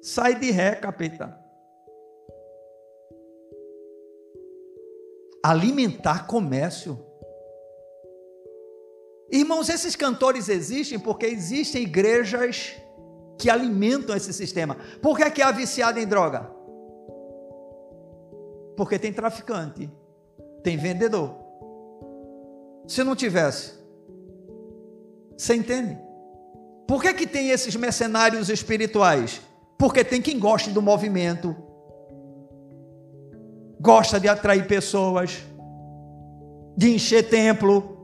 Sai de ré, capeta. alimentar comércio. Irmãos, esses cantores existem porque existem igrejas que alimentam esse sistema. Por que, é que há viciado em droga? Porque tem traficante, tem vendedor. Se não tivesse, você entende? Por que, que tem esses mercenários espirituais? Porque tem quem goste do movimento, gosta de atrair pessoas, de encher templo.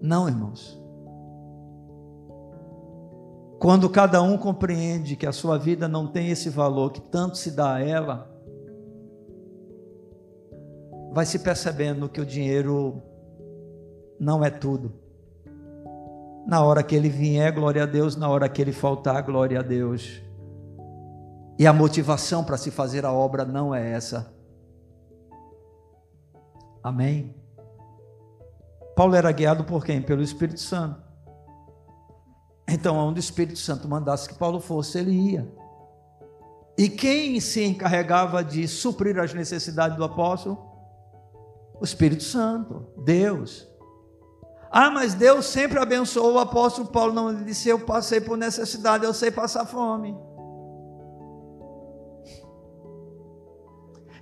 Não, irmãos. Quando cada um compreende que a sua vida não tem esse valor que tanto se dá a ela, vai se percebendo que o dinheiro não é tudo. Na hora que ele vier, glória a Deus, na hora que ele faltar, glória a Deus. E a motivação para se fazer a obra não é essa. Amém? Paulo era guiado por quem? Pelo Espírito Santo. Então, onde o Espírito Santo mandasse que Paulo fosse, ele ia. E quem se encarregava de suprir as necessidades do apóstolo? O Espírito Santo, Deus. Ah, mas Deus sempre abençoou o apóstolo Paulo. Não, ele disse: Eu passei por necessidade, eu sei passar fome.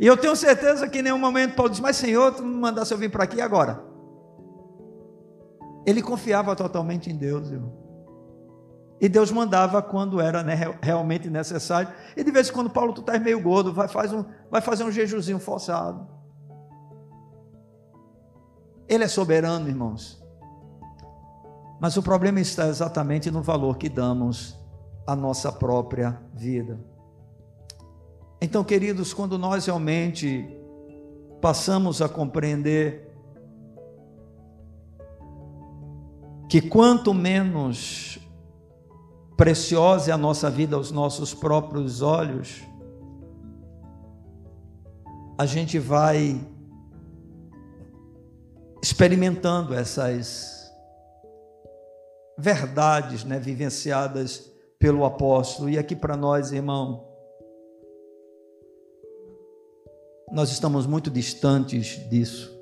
E eu tenho certeza que em nenhum momento Paulo disse: Mas Senhor, tu me mandasse eu vir para aqui agora. Ele confiava totalmente em Deus, irmão. E Deus mandava quando era né, realmente necessário. E de vez em quando, Paulo, tu estás meio gordo, vai, faz um, vai fazer um jejuzinho forçado. Ele é soberano, irmãos. Mas o problema está exatamente no valor que damos à nossa própria vida. Então, queridos, quando nós realmente passamos a compreender que quanto menos preciosa é a nossa vida aos nossos próprios olhos, a gente vai experimentando essas verdades, né, vivenciadas pelo apóstolo. E aqui para nós, irmão, nós estamos muito distantes disso.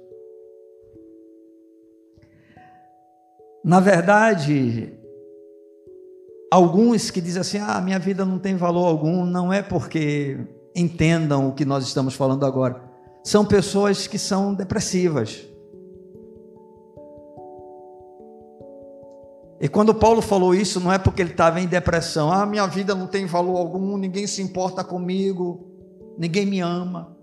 Na verdade, alguns que dizem assim: ah, minha vida não tem valor algum, não é porque entendam o que nós estamos falando agora. São pessoas que são depressivas. E quando Paulo falou isso, não é porque ele estava em depressão. Ah, minha vida não tem valor algum, ninguém se importa comigo, ninguém me ama.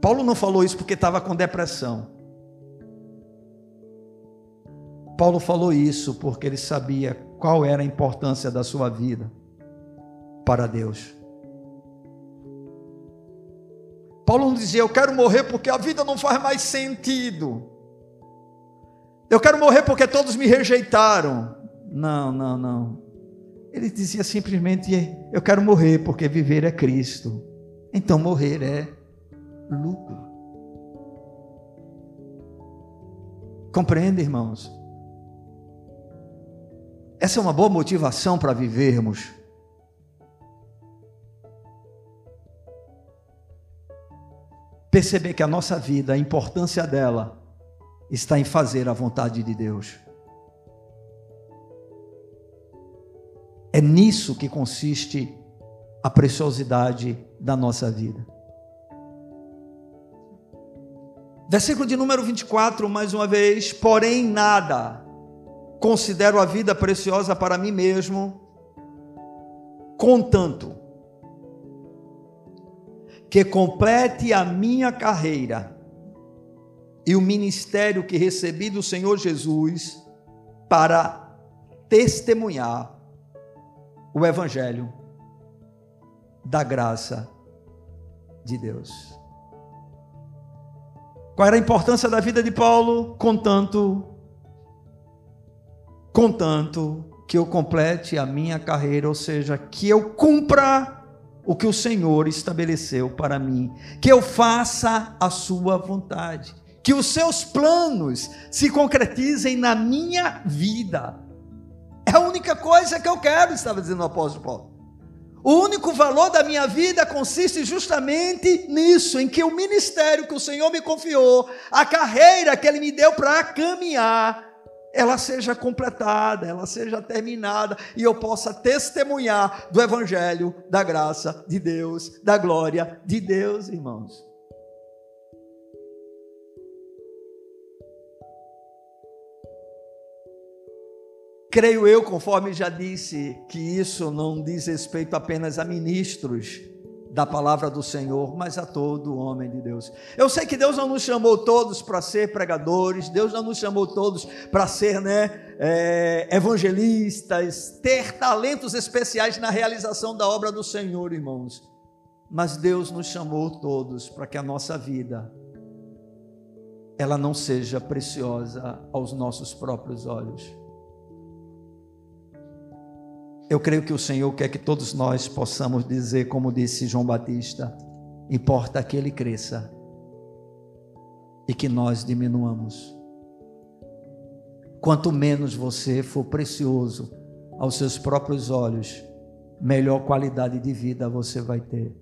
Paulo não falou isso porque estava com depressão. Paulo falou isso porque ele sabia qual era a importância da sua vida para Deus. Paulo não dizia, eu quero morrer porque a vida não faz mais sentido. Eu quero morrer porque todos me rejeitaram. Não, não, não. Ele dizia simplesmente, eu quero morrer porque viver é Cristo. Então morrer é lucro. Compreende, irmãos? Essa é uma boa motivação para vivermos. Perceber que a nossa vida, a importância dela, está em fazer a vontade de Deus. É nisso que consiste a preciosidade da nossa vida. Versículo de número 24, mais uma vez. Porém, nada considero a vida preciosa para mim mesmo, contanto que complete a minha carreira e o ministério que recebi do Senhor Jesus para testemunhar o Evangelho da graça de Deus. Qual era a importância da vida de Paulo? Contanto, contanto que eu complete a minha carreira, ou seja, que eu cumpra o que o Senhor estabeleceu para mim, que eu faça a sua vontade, que os seus planos se concretizem na minha vida. É única coisa que eu quero, estava dizendo o apóstolo Paulo. O único valor da minha vida consiste justamente nisso, em que o ministério que o Senhor me confiou, a carreira que Ele me deu para caminhar, ela seja completada, ela seja terminada e eu possa testemunhar do Evangelho, da graça de Deus, da glória de Deus, irmãos. Creio eu, conforme já disse, que isso não diz respeito apenas a ministros da palavra do Senhor, mas a todo homem de Deus. Eu sei que Deus não nos chamou todos para ser pregadores, Deus não nos chamou todos para ser né, é, evangelistas, ter talentos especiais na realização da obra do Senhor, irmãos. Mas Deus nos chamou todos para que a nossa vida ela não seja preciosa aos nossos próprios olhos eu creio que o Senhor quer que todos nós possamos dizer, como disse João Batista: importa que ele cresça e que nós diminuamos. Quanto menos você for precioso aos seus próprios olhos, melhor qualidade de vida você vai ter.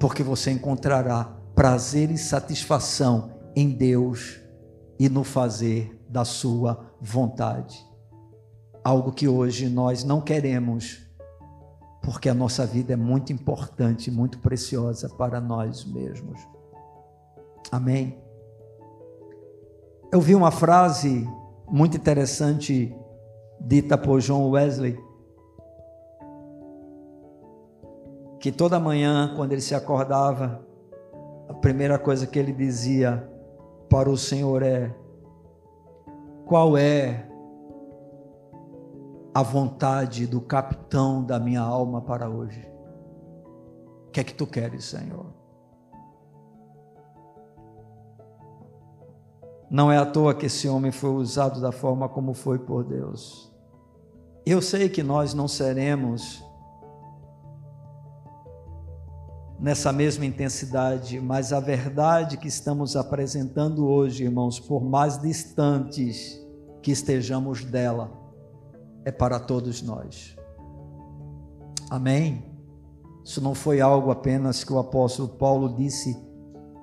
Porque você encontrará prazer e satisfação em Deus e no fazer da sua vontade algo que hoje nós não queremos, porque a nossa vida é muito importante, muito preciosa para nós mesmos. Amém? Eu vi uma frase muito interessante dita por John Wesley, que toda manhã, quando ele se acordava, a primeira coisa que ele dizia para o Senhor é: Qual é a vontade do capitão da minha alma para hoje. O que é que tu queres, Senhor? Não é à toa que esse homem foi usado da forma como foi por Deus. Eu sei que nós não seremos nessa mesma intensidade, mas a verdade que estamos apresentando hoje, irmãos, por mais distantes que estejamos dela, é para todos nós. Amém? Isso não foi algo apenas que o apóstolo Paulo disse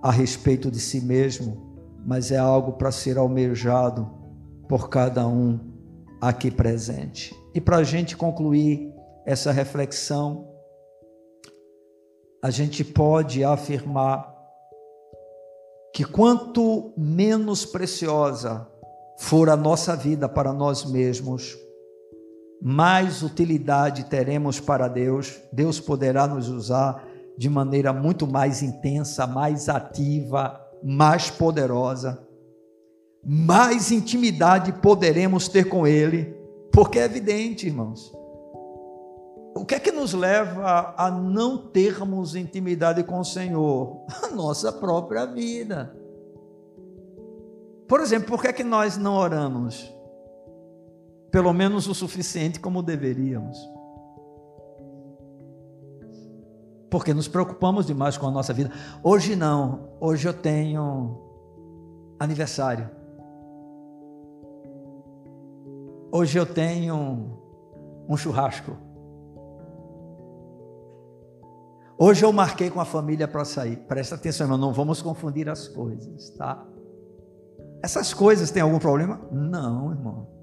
a respeito de si mesmo, mas é algo para ser almejado por cada um aqui presente. E para a gente concluir essa reflexão, a gente pode afirmar que quanto menos preciosa for a nossa vida para nós mesmos, mais utilidade teremos para Deus, Deus poderá nos usar de maneira muito mais intensa, mais ativa, mais poderosa. Mais intimidade poderemos ter com Ele, porque é evidente, irmãos. O que é que nos leva a não termos intimidade com o Senhor? A nossa própria vida. Por exemplo, por que é que nós não oramos? Pelo menos o suficiente como deveríamos. Porque nos preocupamos demais com a nossa vida. Hoje não, hoje eu tenho aniversário. Hoje eu tenho um churrasco. Hoje eu marquei com a família para sair. Presta atenção, irmão, não vamos confundir as coisas, tá? Essas coisas têm algum problema? Não, irmão.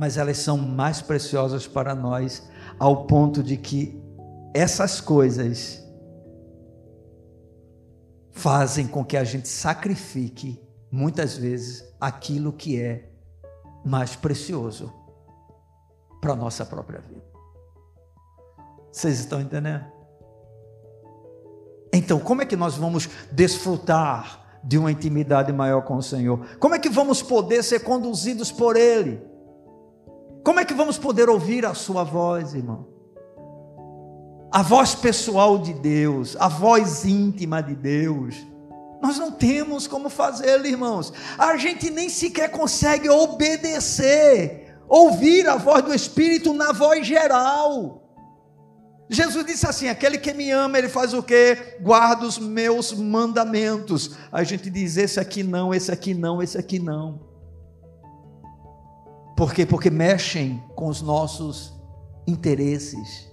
Mas elas são mais preciosas para nós, ao ponto de que essas coisas fazem com que a gente sacrifique, muitas vezes, aquilo que é mais precioso para a nossa própria vida. Vocês estão entendendo? Então, como é que nós vamos desfrutar de uma intimidade maior com o Senhor? Como é que vamos poder ser conduzidos por Ele? Como é que vamos poder ouvir a Sua voz, irmão? A voz pessoal de Deus, a voz íntima de Deus. Nós não temos como fazê-lo, irmãos. A gente nem sequer consegue obedecer, ouvir a voz do Espírito na voz geral. Jesus disse assim: aquele que me ama, ele faz o quê? Guarda os meus mandamentos. A gente diz: esse aqui não, esse aqui não, esse aqui não. Por quê? Porque mexem com os nossos interesses.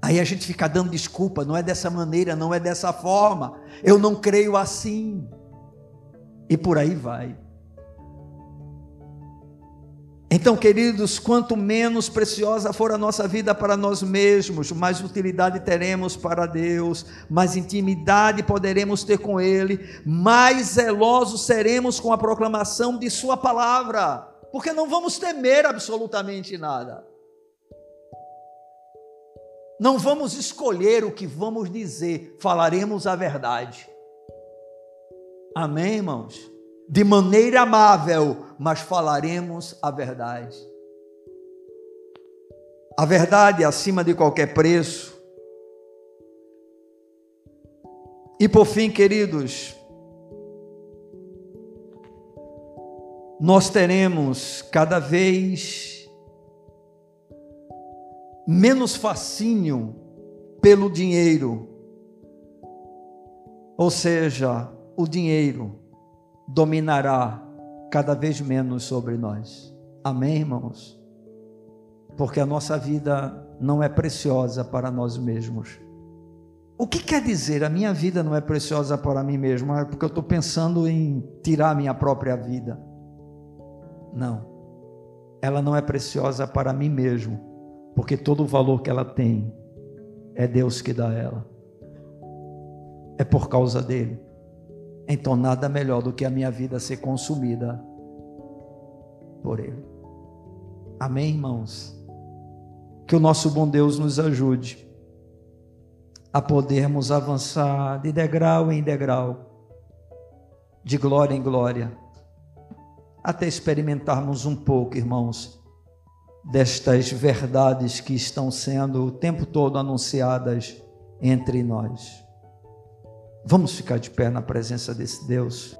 Aí a gente fica dando desculpa, não é dessa maneira, não é dessa forma, eu não creio assim. E por aí vai. Então, queridos, quanto menos preciosa for a nossa vida para nós mesmos, mais utilidade teremos para Deus, mais intimidade poderemos ter com Ele, mais zelosos seremos com a proclamação de Sua palavra, porque não vamos temer absolutamente nada. Não vamos escolher o que vamos dizer, falaremos a verdade. Amém, irmãos? de maneira amável, mas falaremos a verdade. A verdade é acima de qualquer preço. E por fim, queridos, nós teremos cada vez menos fascínio pelo dinheiro. Ou seja, o dinheiro dominará cada vez menos sobre nós. Amém, irmãos? Porque a nossa vida não é preciosa para nós mesmos. O que quer dizer a minha vida não é preciosa para mim mesmo? É porque eu estou pensando em tirar a minha própria vida. Não. Ela não é preciosa para mim mesmo, porque todo o valor que ela tem é Deus que dá ela. É por causa dele. Então, nada melhor do que a minha vida ser consumida por Ele. Amém, irmãos? Que o nosso bom Deus nos ajude a podermos avançar de degrau em degrau, de glória em glória, até experimentarmos um pouco, irmãos, destas verdades que estão sendo o tempo todo anunciadas entre nós. Vamos ficar de pé na presença desse Deus.